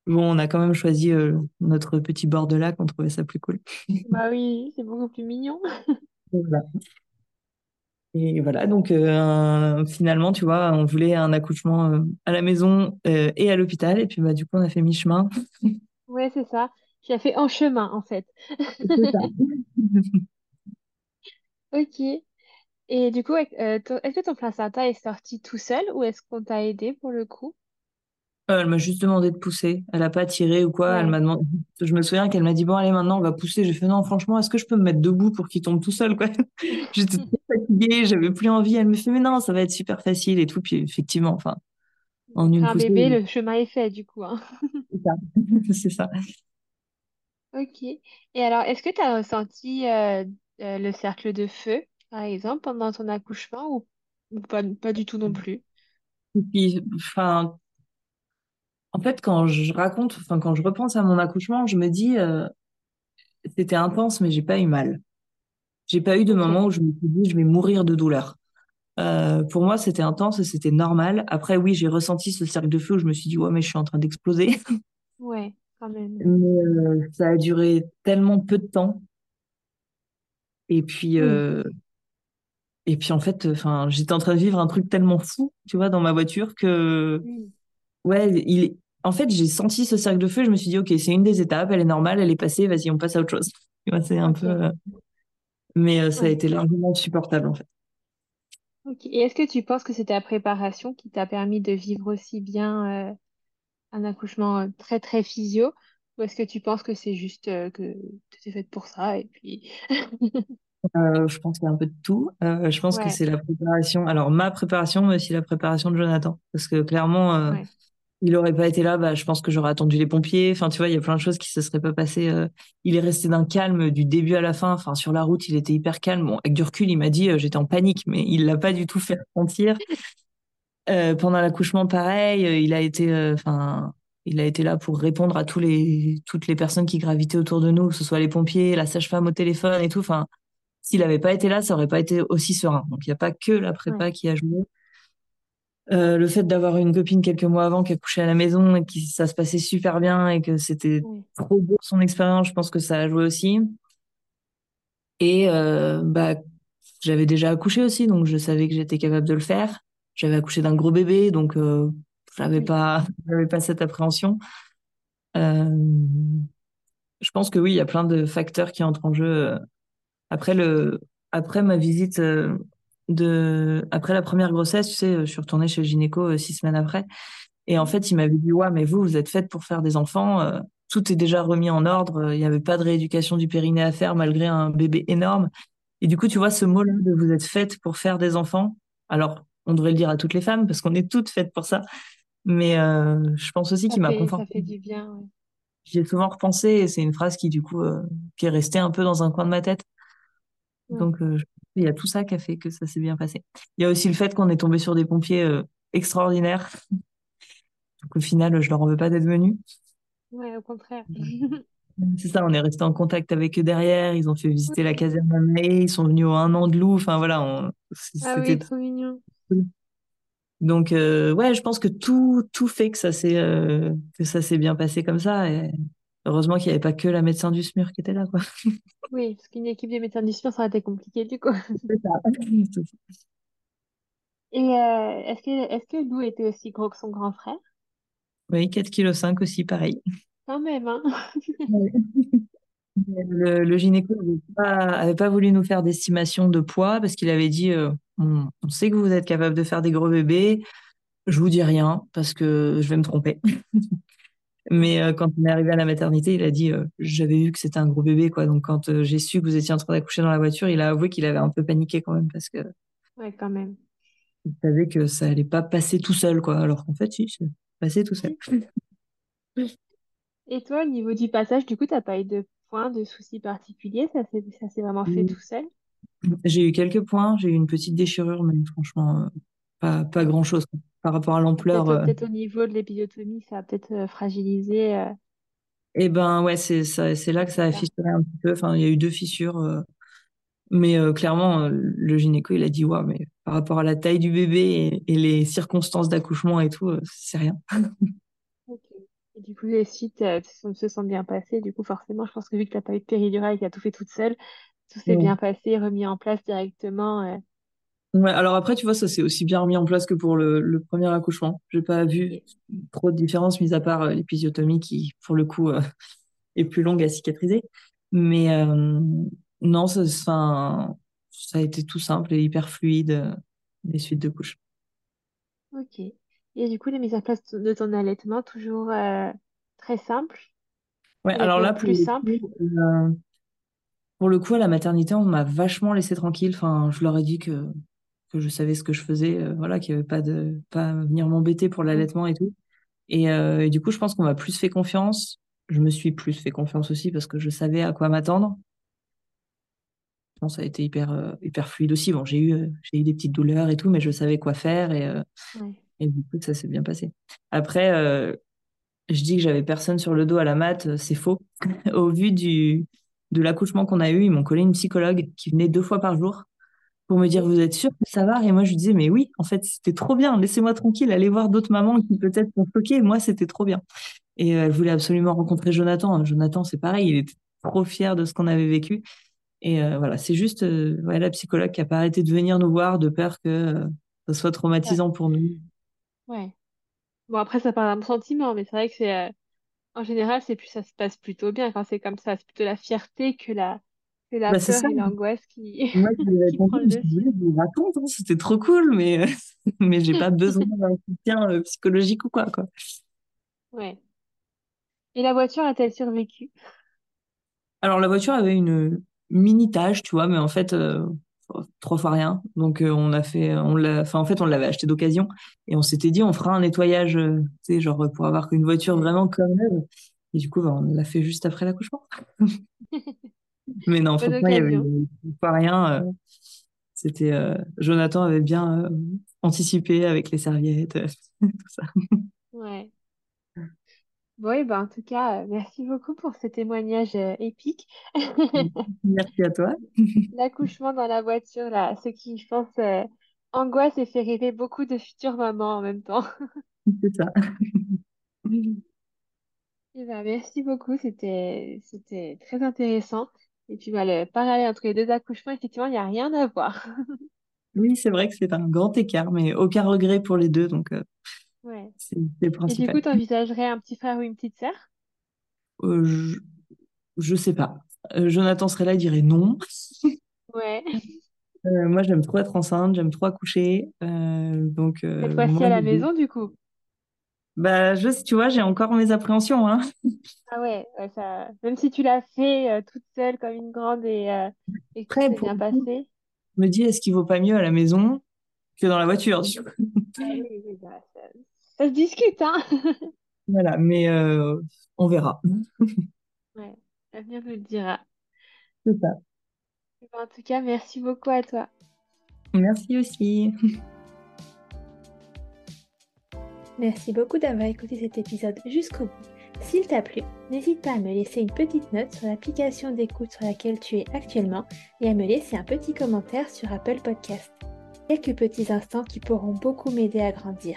Speaker 2: Bon, on a quand même choisi euh, notre petit bord de lac, on trouvait ça plus cool.
Speaker 1: Bah oui, c'est beaucoup plus mignon.
Speaker 2: Voilà. Et voilà, donc euh, finalement, tu vois, on voulait un accouchement à la maison et à l'hôpital, et puis bah, du coup, on a fait mi-chemin.
Speaker 1: Ouais, c'est ça. Tu as fait en chemin, en fait.
Speaker 2: Ça.
Speaker 1: Ok. Et du coup, euh, est-ce que ton placenta est sorti tout seul ou est-ce qu'on t'a aidé pour le coup?
Speaker 2: Euh, elle m'a juste demandé de pousser. Elle a pas tiré ou quoi. Elle m'a demandé. Je me souviens qu'elle m'a dit bon allez maintenant on va pousser. J'ai fait non franchement est-ce que je peux me mettre debout pour qu'il tombe tout seul quoi? J'étais fatiguée, j'avais plus envie. Elle me fait mais non ça va être super facile et tout. Puis effectivement enfin en une
Speaker 1: un
Speaker 2: poussée
Speaker 1: bébé, le chemin est fait, du coup, hein.
Speaker 2: c'est ça.
Speaker 1: Ok. Et alors, est-ce que tu as ressenti euh, euh, le cercle de feu, par exemple, pendant ton accouchement ou, ou pas, pas du tout non plus?
Speaker 2: Et puis enfin en fait quand je raconte enfin quand je repense à mon accouchement je me dis euh, c'était intense mais j'ai pas eu mal. J'ai pas eu de
Speaker 1: Ok.
Speaker 2: moment où je me suis dit je vais mourir de douleur. Euh, pour moi, c'était intense et c'était normal. Après, oui, j'ai ressenti ce cercle de feu où je me suis dit, ouais, mais je suis en train d'exploser.
Speaker 1: Ouais, quand même.
Speaker 2: Mais euh, ça a duré tellement peu de temps. Et puis, euh, et puis en fait, enfin, j'étais en train de vivre un truc tellement fou, tu vois, dans ma voiture que, ouais, il, en fait, j'ai senti ce cercle de feu. Je me suis dit, ok, c'est une des étapes, elle est normale, elle est passée, vas-y, on passe à autre chose. C'est un peu, mais euh, ça a été largement supportable en fait.
Speaker 1: Ok. Et est-ce que tu penses que c'est ta préparation qui t'a permis de vivre aussi bien un accouchement euh, très très physio, ou est-ce que tu penses que c'est juste euh, que tu es faite pour ça et puis
Speaker 2: Euh, je pense qu'il y a un peu de tout. Euh, je pense que c'est la préparation. Alors, ma préparation, mais aussi la préparation de Jonathan. Parce que clairement,
Speaker 1: ouais,
Speaker 2: il aurait pas été là, bah, je pense que j'aurais attendu les pompiers. Enfin, tu vois, il y a plein de choses qui se seraient pas passées. Il est resté d'un calme du début à la fin. Enfin, sur la route, il était hyper calme. Bon, avec du recul, il m'a dit, j'étais en panique, mais il l'a pas du tout fait ressentir. Euh, pendant l'accouchement, pareil, euh, il a été, euh, enfin, il a été là pour répondre à tous les, toutes les personnes qui gravitaient autour de nous, que ce soit les pompiers, la sage-femme au téléphone et tout. Enfin, s'il avait pas été là, ça aurait pas été aussi serein. Donc, il n'y a pas que la
Speaker 1: ouais,
Speaker 2: prépa qui a joué. Euh, le fait d'avoir une copine quelques mois avant qui a couché à la maison et que ça se passait super bien et que c'était trop beau son expérience, je pense que ça a joué aussi. Et euh, bah, j'avais déjà accouché aussi, donc je savais que j'étais capable de le faire. J'avais accouché d'un gros bébé, donc euh, j'avais pas, j'avais pas cette appréhension. Euh, je pense que oui, il y a plein de facteurs qui entrent en jeu. euh, Après le, après ma visite euh, de, après la première grossesse, tu sais, je suis retournée chez le gynéco six semaines après. Et en fait, il m'avait dit, ouais, mais vous, vous êtes faite pour faire des enfants. tout est déjà remis en ordre. Il n'y avait pas de rééducation du périnée à faire malgré un bébé énorme. Et du coup, tu vois, ce mot-là de vous êtes faite pour faire des enfants. Alors, on devrait le dire à toutes les femmes parce qu'on est toutes faites pour ça. Mais euh, je pense aussi qu'il m'a
Speaker 1: fait ça fait du bien, ouais.
Speaker 2: J'y ai souvent repensé et c'est une phrase qui, du coup, euh, qui est restée un peu dans un coin de ma tête.
Speaker 1: Ouais,
Speaker 2: Donc, euh, il y a tout ça qui a fait que ça s'est bien passé. Il y a aussi le fait qu'on est tombé sur des pompiers extraordinaires. Donc, au final, je leur en veux pas d'être venus.
Speaker 1: ouais, au contraire.
Speaker 2: C'est ça, on est resté en contact avec eux derrière. Ils ont fait visiter la caserne à May, ils sont venus au un an de loup. Enfin, voilà, on-
Speaker 1: Ah oui,
Speaker 2: c'était
Speaker 1: trop mignon.
Speaker 2: Cool. Donc, euh, ouais, je pense que tout, tout fait que ça s'est euh, que ça s'est bien passé comme ça. Et heureusement qu'il n'y avait pas que la médecin du SMUR qui était là, quoi.
Speaker 1: Oui, parce qu'une équipe de médecins du sport, ça aurait été compliqué du coup.
Speaker 2: C'est ça.
Speaker 1: Et euh, est-ce que est-ce que Lou était aussi gros que son grand frère?
Speaker 2: Oui, 4,5 kg aussi, pareil.
Speaker 1: Quand même, hein?
Speaker 2: Ouais. Le, le gynéco n'avait pas, avait pas voulu nous faire d'estimation de poids parce qu'il avait dit euh, on, on sait que vous êtes capable de faire des gros bébés, je vous dis rien parce que je vais me tromper. Mais euh, quand on est arrivé à la maternité, il a dit euh, j'avais vu que c'était un gros bébé quoi. Donc quand j'ai su que vous étiez en train d'accoucher dans la voiture, il a avoué qu'il avait un peu paniqué quand même parce que
Speaker 1: ouais, quand même.
Speaker 2: il savait que ça allait pas passer tout seul quoi. Alors qu'en fait, si, c'est passé tout seul.
Speaker 1: Et toi, au niveau du passage, du coup, t'as pas eu de points, de soucis particuliers, ça s'est vraiment fait tout seul?
Speaker 2: J'ai eu quelques points, j'ai eu une petite déchirure, mais franchement, euh, pas, pas grand-chose. par rapport à l'ampleur.
Speaker 3: Peut-être au niveau de l'épisiotomie, ça a peut-être fragilisé.
Speaker 2: Et eh ben ouais, c'est c'est là que ça a fissuré un petit peu. Enfin, il y a eu deux fissures. mais clairement, le gynéco, il a dit ouais, mais par rapport à la taille du bébé et, les circonstances d'accouchement et tout, c'est rien.
Speaker 3: Et du coup, les sites se sont bien passés. Du coup, forcément, je pense que vu que tu n'as pas eu de péridurale et que tu as tout fait toute seule, tout s'est bien passé, remis en place directement.
Speaker 2: Ouais, alors après, tu vois, ça s'est aussi bien remis en place que pour le, premier accouchement. J'ai pas vu trop de différence, mis à part euh, l'épisiotomie qui, pour le coup, euh, est plus longue à cicatriser. Mais euh, non, ça, ça a été tout simple et hyper fluide, les suites de couches.
Speaker 3: Ok. Et du coup, la mise en place de ton allaitement, toujours très simple?
Speaker 2: Ouais, alors là, plus simple? pour le coup, à la maternité, on m'a vachement laissé tranquille. Enfin, je leur ai dit que que je savais ce que je faisais, euh, voilà, qu'il n'y avait pas de pas venir m'embêter pour mmh. l'allaitement et tout. Euh, et, du coup, je pense qu'on m'a plus fait confiance. Je me suis plus fait confiance aussi parce que je savais à quoi m'attendre. Je pense que ça a été hyper euh, hyper fluide aussi. Bon, j'ai eu j'ai eu des petites douleurs et tout, mais je savais quoi faire et et du coup ça s'est bien passé. Après, je dis que j'avais personne sur le dos à la mat, c'est faux. Au vu du de l'accouchement qu'on a eu, ils m'ont collé une psychologue qui venait deux fois par jour pour me dire vous êtes sûr que ça va? Et moi je lui disais mais oui, en fait c'était trop bien, laissez-moi tranquille, allez voir d'autres mamans qui peut-être sont choquées, moi c'était trop bien. Et euh, elle voulait absolument rencontrer Jonathan. Jonathan c'est pareil, il était trop fier de ce qu'on avait vécu. Et euh, voilà, c'est juste euh, la psychologue qui a pas arrêté de venir nous voir de peur que ça soit traumatisant pour nous.
Speaker 3: Ouais. Bon après ça parle d'un sentiment, mais c'est vrai que c'est en général c'est plus ça se passe plutôt bien quand c'est comme ça, c'est plutôt la fierté que la c'est la bah, peur et l'angoisse qui, Moi, qui prend le dessus.
Speaker 2: vous raconte, hein, c'était trop cool, mais, euh, mais j'ai pas besoin d'un soutien euh, psychologique ou quoi, quoi.
Speaker 3: Ouais. Et la voiture a-t-elle survécu?
Speaker 2: Alors, la voiture avait une mini tâche, tu vois, mais en fait, euh, trois fois rien. Donc, on a fait, on l'a, enfin, en fait, on l'avait acheté d'occasion et on s'était dit, on fera un nettoyage, tu sais, genre pour avoir une voiture vraiment comme neuve. Et du coup, bah, on l'a fait juste après l'accouchement. Mais non, franchement, il y avait pas rien. Euh, c'était euh, Jonathan avait bien euh, anticipé avec les serviettes, tout ça.
Speaker 3: Ouais. Bon, ben, en tout cas, merci beaucoup pour ce témoignage épique.
Speaker 2: Merci à toi.
Speaker 3: L'accouchement dans la voiture, là, ce qui, je pense, angoisse et fait rêver beaucoup de futures mamans en même temps.
Speaker 2: C'est ça.
Speaker 3: Eh ben, merci beaucoup, c'était c'était très intéressant. Et puis, bah, le parallèle entre les deux accouchements, effectivement, il n'y a rien à voir.
Speaker 2: Oui, c'est vrai que c'est un grand écart, mais aucun regret pour les deux, donc euh,
Speaker 3: Ouais.
Speaker 2: c'est le
Speaker 3: Et du coup, tu envisagerais un petit frère ou une petite sœur?
Speaker 2: Euh, je, je sais pas. Euh, Jonathan serait là, il dirait non.
Speaker 3: Ouais.
Speaker 2: moi, j'aime trop être enceinte, j'aime trop accoucher. donc,
Speaker 3: Cette fois-ci à la maison, du coup?
Speaker 2: bah, je, tu vois, j'ai encore mes appréhensions, hein.
Speaker 3: Ah ouais, ça... même si tu l'as fait euh, toute seule comme une grande et, euh, et que s'est bien passé.
Speaker 2: Je me dis, est-ce qu'il vaut pas mieux à la maison que dans la voiture,
Speaker 3: bah, ça, se discute, hein.
Speaker 2: Voilà, mais euh, on verra.
Speaker 3: Ouais, l'avenir nous le dira.
Speaker 2: C'est ça.
Speaker 3: En tout cas, merci beaucoup à toi.
Speaker 2: Merci aussi.
Speaker 1: Merci beaucoup d'avoir écouté cet épisode jusqu'au bout. S'il t'a plu, n'hésite pas à me laisser une petite note sur l'application d'écoute sur laquelle tu es actuellement et à me laisser un petit commentaire sur Apple Podcast. Quelques petits instants qui pourront beaucoup m'aider à grandir.